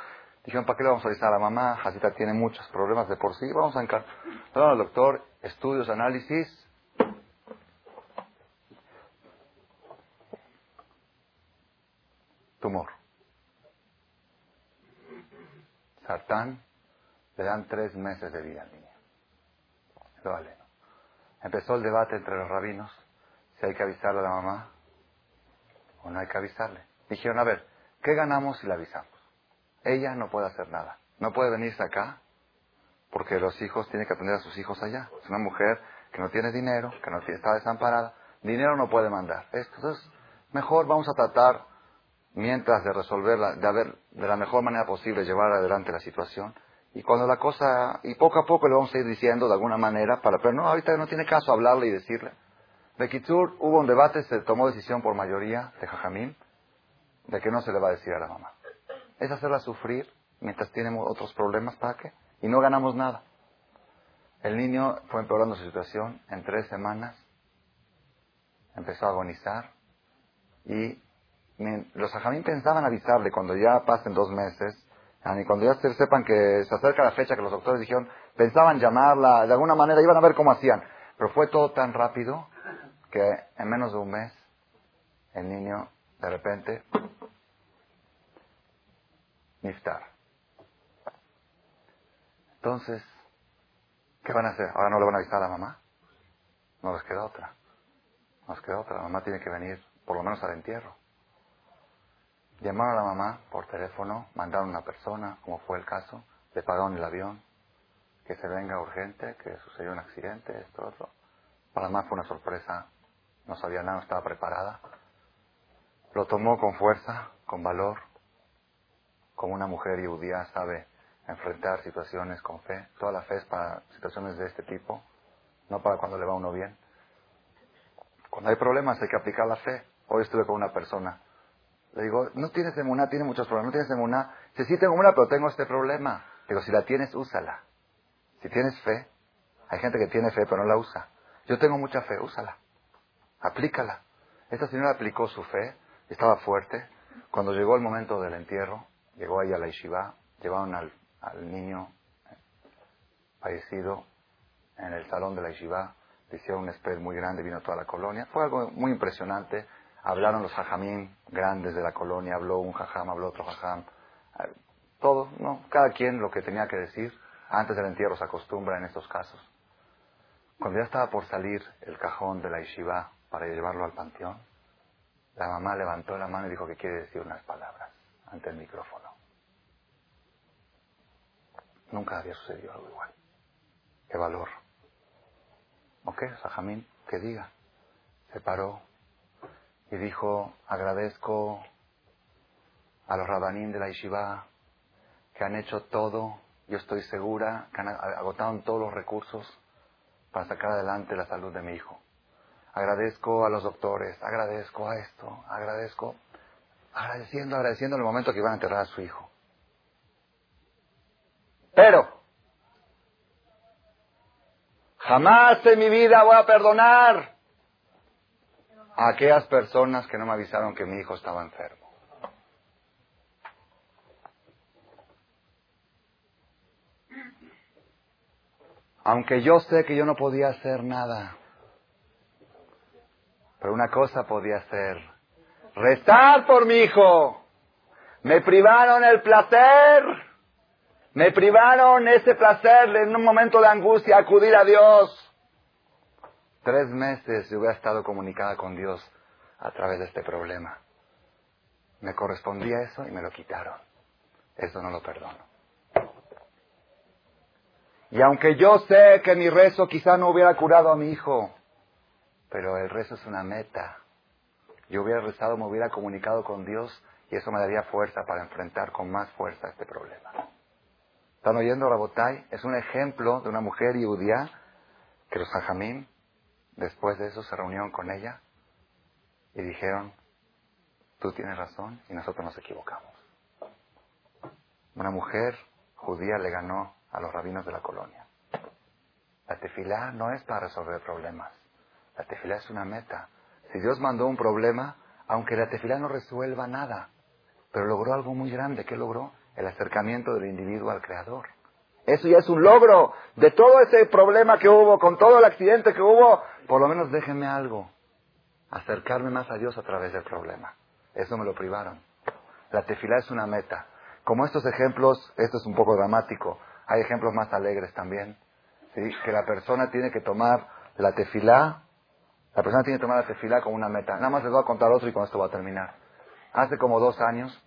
Dijeron, ¿para qué le vamos a avisar a la mamá? Jacita tiene muchos problemas de por sí. Vamos a encargar. al doctor, estudios, análisis. Le dan tres meses de vida al niño. Lo vale. Empezó el debate entre los rabinos si hay que avisarle a la mamá o no hay que avisarle. Dijeron, a ver, ¿qué ganamos si la avisamos? Ella no puede hacer nada. No puede venirse acá porque los hijos tienen que atender a sus hijos allá. Es una mujer que no tiene dinero, que no está desamparada. Dinero no puede mandar. Entonces, mejor vamos a tratar, mientras de resolverla, de, haber, de la mejor manera posible, llevar adelante la situación. Y cuando la cosa, y poco a poco le vamos a ir diciendo de alguna manera, para, pero no, ahorita no tiene caso hablarle y decirle. De Kitsur hubo un debate, se tomó decisión por mayoría de Jajamín, de que no se le va a decir a la mamá. Es hacerla sufrir mientras tiene otros problemas, ¿para qué? Y no ganamos nada. El niño fue empeorando su situación en tres semanas, empezó a agonizar y los Jajamín pensaban avisarle cuando ya pasen dos meses, y cuando ya sepan que se acerca la fecha que los doctores dijeron, pensaban llamarla, de alguna manera iban a ver cómo hacían. Pero fue todo tan rápido que en menos de un mes el niño de repente niftar. Entonces, ¿qué van a hacer? ¿Ahora no le van a avisar a la mamá? No les queda otra. No les queda otra. La mamá tiene que venir por lo menos al entierro. Llamaron a la mamá por teléfono, mandaron a una persona, como fue el caso, le pagaron el avión, que se venga urgente, que sucedió un accidente, esto, otro. Para la mamá fue una sorpresa, no sabía nada, no estaba preparada. Lo tomó con fuerza, con valor, como una mujer judía sabe enfrentar situaciones con fe. Toda la fe es para situaciones de este tipo, no para cuando le va uno bien. Cuando hay problemas hay que aplicar la fe. Hoy estuve con una persona le digo, no tienes emuná, tiene muchos problemas, no tienes emuná. Dice, sí tengo una, pero tengo este problema. Digo, si la tienes, úsala. Si tienes fe, hay gente que tiene fe, pero no la usa. Yo tengo mucha fe, úsala. Aplícala. Esta señora aplicó su fe, estaba fuerte. Cuando llegó el momento del entierro, llegó ahí a la yeshiva, llevaron al, al niño fallecido en el salón de la yeshiva, le hicieron un spread muy grande, vino toda la colonia. Fue algo muy impresionante hablaron los jajamín grandes de la colonia, habló un jajam, habló otro jajam, eh, todo, ¿no? Cada quien lo que tenía que decir. Antes del entierro se acostumbra en estos casos. Cuando ya estaba por salir el cajón de la yeshiva para llevarlo al panteón, la mamá levantó la mano y dijo que quiere decir unas palabras ante el micrófono. Nunca había sucedido algo igual. Qué valor. ¿Ok? Sajamín, que diga. Se paró, y dijo, agradezco a los rabanín de la Yeshiva que han hecho todo, yo estoy segura, que han agotado todos los recursos para sacar adelante la salud de mi hijo. Agradezco a los doctores, agradezco a esto, agradezco, agradeciendo, agradeciendo el momento que iban a enterrar a su hijo. Pero, jamás en mi vida voy a perdonar a aquellas personas que no me avisaron que mi hijo estaba enfermo. Aunque yo sé que yo no podía hacer nada, pero una cosa podía hacer, rezar por mi hijo. Me privaron el placer, me privaron ese placer en un momento de angustia, acudir a Dios tres meses yo hubiera estado comunicada con Dios a través de este problema. Me correspondía eso y me lo quitaron. Eso no lo perdono. Y aunque yo sé que mi rezo quizá no hubiera curado a mi hijo, pero el rezo es una meta. Yo hubiera rezado, me hubiera comunicado con Dios y eso me daría fuerza para enfrentar con más fuerza este problema. ¿Están oyendo, Rabotai? Es un ejemplo de una mujer judía que los hajamim, después de eso, se reunieron con ella y dijeron, tú tienes razón y nosotros nos equivocamos. Una mujer judía le ganó a los rabinos de la colonia. La tefilá no es para resolver problemas. La tefilá es una meta. Si Dios mandó un problema, aunque la tefilá no resuelva nada, pero logró algo muy grande. ¿Qué logró? El acercamiento del individuo al Creador. Eso ya es un logro de todo ese problema que hubo, con todo el accidente que hubo. Por lo menos déjenme algo. Acercarme más a Dios a través del problema. Eso me lo privaron. La tefilá es una meta. Como estos ejemplos, esto es un poco dramático. Hay ejemplos más alegres también. ¿sí? Que la persona tiene que tomar la tefilá. La persona tiene que tomar la tefilá como una meta. Nada más les voy a contar otro y con esto va a terminar. Hace como dos años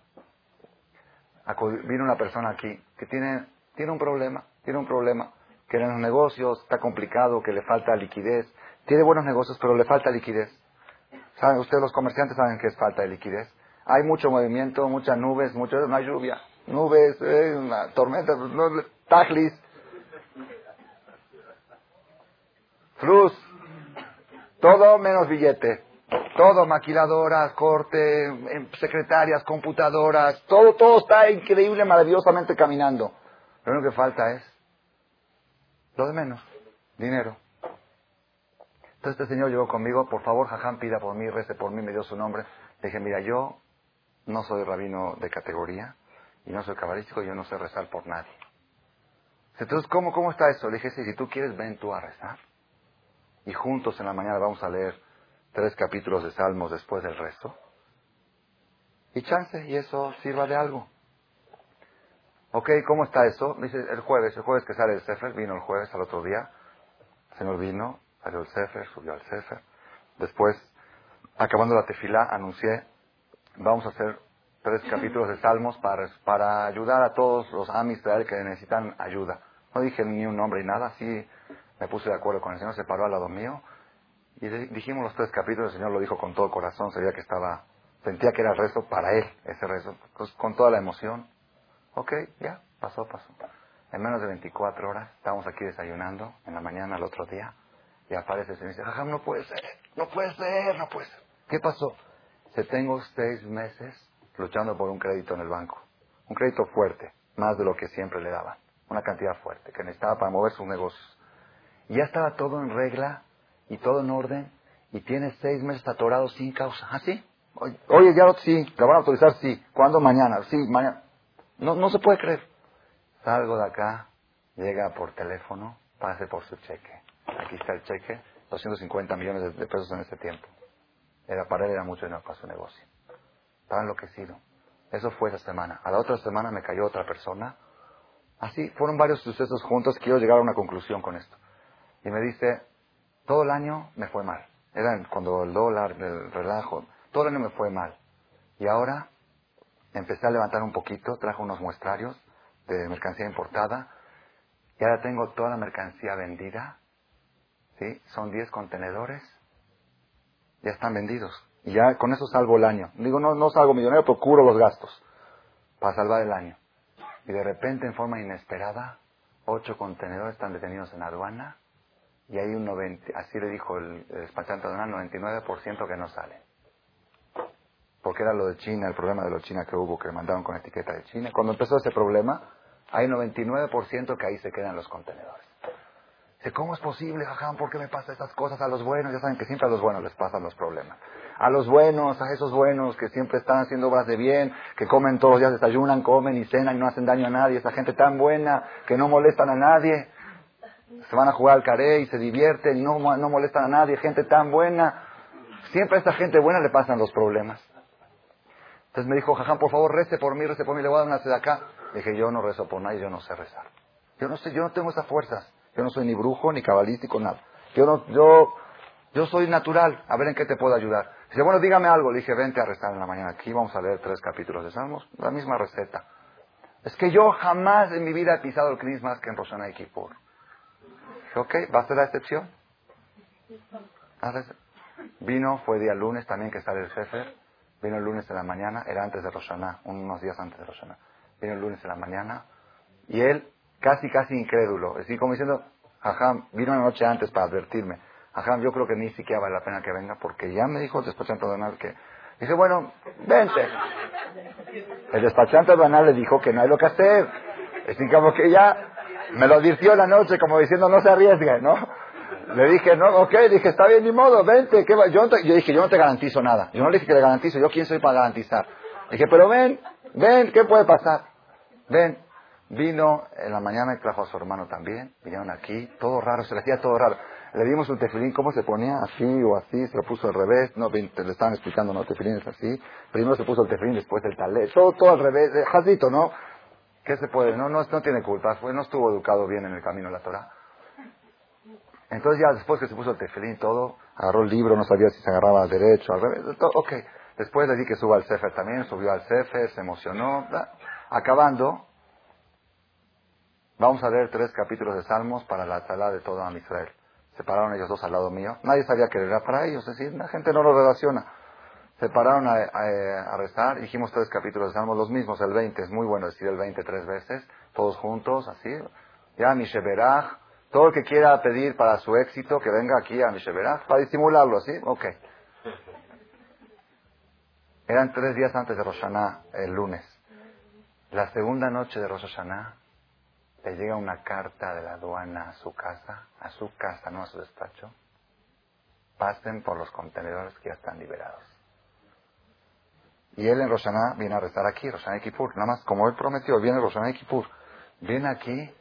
vino una persona aquí que tiene, tiene un problema, tiene un problema, que en los negocios está complicado, que le falta liquidez. Tiene buenos negocios, pero le falta liquidez. ¿Saben? Ustedes los comerciantes saben que es falta de liquidez. Hay mucho movimiento, muchas nubes, mucha, no hay lluvia. Nubes, eh, una tormenta. Flus. Todo menos billete. Todo, maquiladoras, corte, em, secretarias, computadoras, todo, todo está increíble, maravillosamente caminando. Lo único que falta es lo de menos, dinero. Entonces este señor llegó conmigo, por favor, Jajam, pida por mí, rece por mí, me dio su nombre. Le dije, mira, yo no soy rabino de categoría y no soy cabalístico yo no sé rezar por nadie. Entonces, ¿cómo, cómo está eso? Le dije, si tú quieres, ven tú a rezar. Y juntos en la mañana vamos a leer tres capítulos de Salmos después del resto. Y chance, y eso sirva de algo. Ok, ¿cómo está eso? Dice el jueves, el jueves que sale el Sefer, vino el jueves al otro día. El Señor vino, salió el Sefer, subió al Sefer. Después, acabando la tefilá, anuncié, vamos a hacer tres capítulos de Salmos para, para ayudar a todos los amis que necesitan ayuda. No dije ni un nombre ni nada, sí me puse de acuerdo con el Señor, se paró al lado mío y dijimos los tres capítulos, el Señor lo dijo con todo corazón, sabía que estaba, sentía que era el rezo para Él, ese rezo, pues, con toda la emoción. Ok, ya, pasó, pasó. En menos de 24 horas, estábamos aquí desayunando, en la mañana al otro día, y aparece y dice, Jajam, no puede ser, no puede ser, no puede ser. ¿Qué pasó? Se tengo seis meses luchando por un crédito en el banco. Un crédito fuerte, más de lo que siempre le daban. Una cantidad fuerte, que necesitaba para mover sus negocios. Y ya estaba todo en regla, y todo en orden y tiene seis meses atorado sin causa. ¿Ah, sí? Oye, ya sí, ¿la van a autorizar? Sí. ¿Cuándo? Mañana. Sí, mañana. No, no se puede creer. Salgo de acá, llega por teléfono, pase por su cheque. Aquí está el cheque, 250 millones de pesos en ese tiempo. Era para él era mucho dinero para su negocio. Estaba enloquecido. Eso fue esa semana. A la otra semana me cayó otra persona. Así, fueron varios sucesos juntos. Quiero llegar a una conclusión con esto. Y me dice, todo el año me fue mal. Era cuando el dólar, el relajo, todo el año me fue mal. Y ahora empecé a levantar un poquito, trajo unos muestrarios de mercancía importada y ahora tengo toda la mercancía vendida. ¿Sí? Son 10 contenedores. Ya están vendidos. Y ya con eso salvo el año. Digo, no, no salgo millonario, pero cubro los gastos para salvar el año. Y de repente, en forma inesperada, ocho contenedores están detenidos en aduana y hay un 90, así le dijo el, despachante aduanal, 99% que no sale. Porque era lo de China, el problema de los China que hubo, que mandaron con etiqueta de China. Cuando empezó ese problema, hay 99% que ahí se quedan los contenedores. Dice, ¿cómo es posible, jajam? ¿Por qué me pasa estas cosas a los buenos? Ya saben que siempre a los buenos les pasan los problemas. A los buenos, a esos buenos que siempre están haciendo obras de bien, que comen todos los días, desayunan, comen y cenan y no hacen daño a nadie. Esa gente tan buena que no molestan a nadie se van a jugar al caré y se divierten y no, no molestan a nadie, gente tan buena. Siempre a esta gente buena le pasan los problemas. Entonces me dijo, Jajam, por favor, rece por mí, rece por mí, le voy a dar una acá. Le dije, yo no rezo por nadie, yo no sé rezar. Yo no sé, yo no tengo esas fuerzas. Yo no soy ni brujo, ni cabalístico, nada. Yo no, yo, yo soy natural. A ver en qué te puedo ayudar. Dice, bueno, dígame algo. Le dije, vente a rezar en la mañana. Aquí vamos a leer tres capítulos de Salmos. La misma receta. Es que yo jamás en mi vida he pisado el Cris más que en Rosana y Kippur. Dije, ok, va a ser la excepción. Vino, fue día lunes también que sale el jefe. Vino el lunes en la mañana, era antes de Roshaná, unos días antes de Roshaná. Vino el lunes en la mañana y él, casi, casi incrédulo, así como diciendo, ajá, vino una noche antes para advertirme. Ajá, yo creo que ni siquiera vale la pena que venga porque ya me dijo el despachante aduanal que... Dice, bueno, vente. El despachante aduanal le dijo que no hay lo que hacer. Así como que ya me lo advirtió la noche como diciendo no se arriesgue, ¿no? Le dije, no, ok, dije, está bien, ni modo, vente. ¿qué yo, yo dije, yo no te garantizo nada. Yo no le dije que le garantizo, yo quién soy para garantizar. dije, pero ven, ven, ¿qué puede pasar? Ven. Vino en la mañana y trajo a su hermano también. Vinieron aquí, todo raro, se le hacía todo raro. Le dimos un tefilín, ¿cómo se ponía? Así o así, se lo puso al revés. No, le estaban explicando, no, tefilín es así. Primero se puso el tefilín, después el talé. Todo, todo al revés, jazito, ¿no? ¿Qué se puede? No, no, no tiene culpa, no estuvo educado bien en el camino de la Torah. Entonces ya después que se puso el tefilín todo, agarró el libro, no sabía si se agarraba al derecho, al revés, todo, ok. Después le di que suba al Sefer también, subió al Sefer, se emocionó. Acabando, vamos a leer tres capítulos de Salmos para la sala de todo Israel. Se pararon ellos dos al lado mío. Nadie sabía que era para ellos, es decir, la gente no lo relaciona se pararon a, rezar, dijimos tres capítulos de Salmos, los mismos, el 20, es muy bueno decir el 20 tres veces, todos juntos, así, ya Misheberach, todo el que quiera pedir para su éxito, que venga aquí a Misheberach, para disimularlo, ¿sí? Ok. Eran tres días antes de Rosh el lunes. La segunda noche de Rosh Hashanah, le llega una carta de la aduana a su casa, a su casa, no a su despacho. Pasen por los contenedores que ya están liberados. Y él en Roshaná viene a rezar aquí, Roshaná y Kippur. Nada más, como él prometió, viene Roshaná y Kippur. Viene aquí.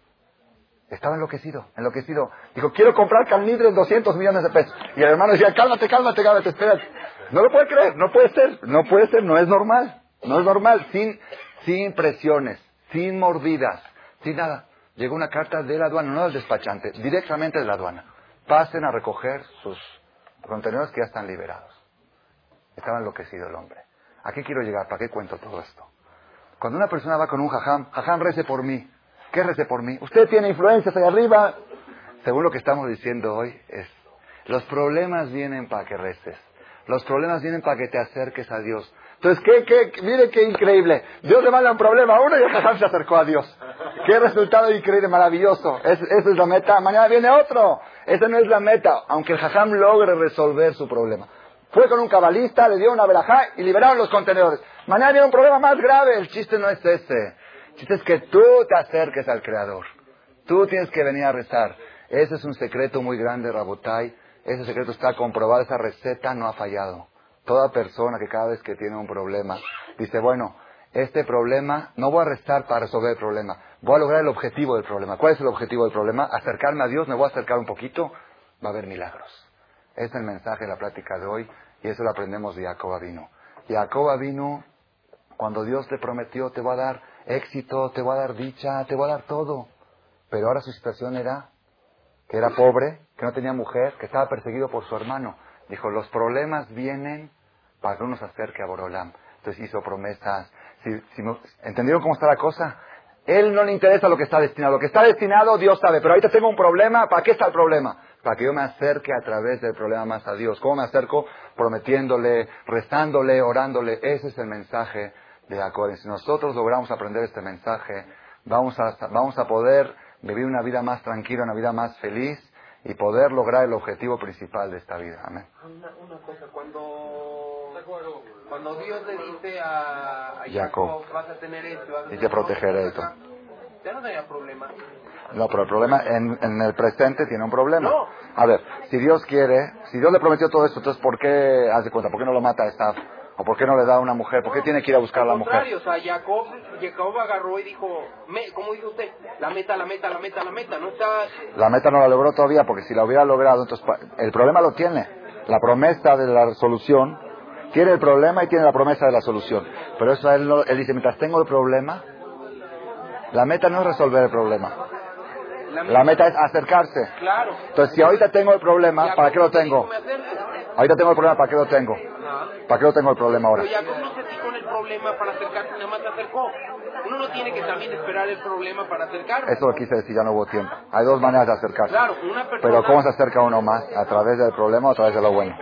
Estaba enloquecido, enloquecido. Dijo, quiero comprar calnidres 200 millones de pesos. Y el hermano decía, cálmate, cálmate, cálmate, espérate. No lo puede creer, no puede ser, no puede ser, no es normal. No es normal, sin, sin presiones, sin mordidas, sin nada. Llegó una carta de la aduana, no del despachante, directamente de la aduana. Pasen a recoger sus contenedores que ya están liberados. Estaba enloquecido el hombre. ¿A qué quiero llegar? ¿Para qué cuento todo esto? Cuando una persona va con un jajam, jajam rece por mí. ¿Qué rece por mí? Usted tiene influencias ahí arriba. Según lo que estamos diciendo hoy, es, los problemas vienen para que reces. Los problemas vienen para que te acerques a Dios. Entonces, ¿qué, qué, mire qué increíble. Dios le manda un problema a uno y el jajam se acercó a Dios. Qué resultado increíble, maravilloso. esa es la meta. Mañana viene otro. Esa no es la meta. Aunque el jajam logre resolver su problema. Fue con un cabalista, le dio una verajá y liberaron los contenedores. Mañana viene un problema más grave. El chiste no es ese. Chiste es que tú te acerques al Creador. Tú tienes que venir a rezar. Ese es un secreto muy grande, Rabotai. Ese secreto está comprobado. Esa receta no ha fallado. Toda persona que cada vez que tiene un problema dice, bueno, este problema, no voy a rezar para resolver el problema. Voy a lograr el objetivo del problema. ¿Cuál es el objetivo del problema? Acercarme a Dios, me voy a acercar un poquito, va a haber milagros. Es el mensaje de la plática de hoy y eso lo aprendemos de Jacob vino. Jacob vino cuando Dios te prometió te va a dar éxito, te va a dar dicha, te va a dar todo. Pero ahora su situación era que era pobre, que no tenía mujer, que estaba perseguido por su hermano. Dijo, los problemas vienen para que uno se acerque a Borolam. Entonces hizo promesas. ¿Entendieron cómo está la cosa? Él no le interesa lo que está destinado. Lo que está destinado, Dios sabe. Pero ahorita tengo un problema. ¿Para qué está el problema? para que yo me acerque a través del problema más a Dios. ¿Cómo me acerco? Prometiéndole, rezándole, orándole. Ese es el mensaje de Jacob. Si nosotros logramos aprender este mensaje, vamos a, vamos a poder vivir una vida más tranquila, una vida más feliz y poder lograr el objetivo principal de esta vida. Amén. Una, cosa, cuando, cuando Dios le dice a, Jacob, vas a tener esto, y te protegeré esto. Ya no tenía problema. No, pero el problema en, el presente tiene un problema. A ver, si Dios quiere, si Dios le prometió todo esto, entonces ¿por qué, haz de cuenta, por qué no lo mata a esta ¿O por qué no le da a una mujer? ¿Por qué tiene que ir a buscar a la mujer? o sea, Jacob, Jacob agarró y dijo, me, ¿cómo dijo usted? La meta, la meta, la meta, la meta, no está... La meta no la logró todavía, porque si la hubiera logrado, entonces el problema lo tiene. La promesa de la solución, tiene el problema y tiene la promesa de la solución. Pero eso él, él dice, mientras tengo el problema, la meta no es resolver el problema. La meta, es acercarse. Claro. Entonces, si ahorita tengo el problema, ¿para qué lo tengo? Ahorita tengo el problema, ¿para qué lo tengo? ¿Para qué lo tengo el problema ahora? Pero Jacob no se fijó en el problema para acercarse, nada más se acercó. Uno no tiene que también esperar el problema para acercarse. Eso lo quise decir, ya no hubo tiempo. Hay dos maneras de acercarse. Claro, una persona... Pero ¿cómo se acerca uno más? ¿A través del problema o a través de lo bueno?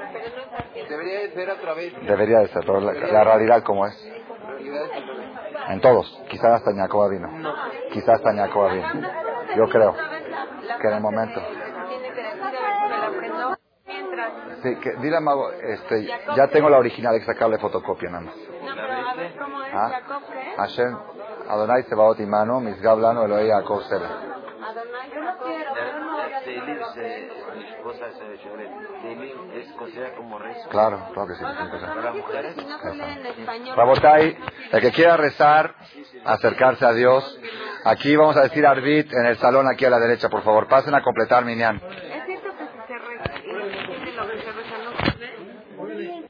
Debería de ser a través... Debería de ser, pero la, la realidad como es. En todos. Quizás hasta Ñacoba vino. No. Quizás hasta Ñacoba vino. Yo creo que en el momento. Tiene que decir, a ver si me la aprendo mientras. Sí, que, dile a Mago, este, ya tengo la original, hay que sacarle fotocopia nada más. No, pero a ver cómo es ¿Ah? Jacob, ¿qué? Hashem, Adonai Sebaot Imano, Misgab Lano, Elohe Yaakov Sela. Adonai, yo no quiero, pero no voy a se- mi esposa se es considerada como rezo. Claro, claro que sí. Para mujeres. Rabotai, el que quiera rezar, acercarse a Dios. Aquí vamos a decir Arbit en el salón aquí a la derecha, por favor. Pasen a completar Minyan. Es cierto que si se reza y no se entiende lo que se reza, no se ve.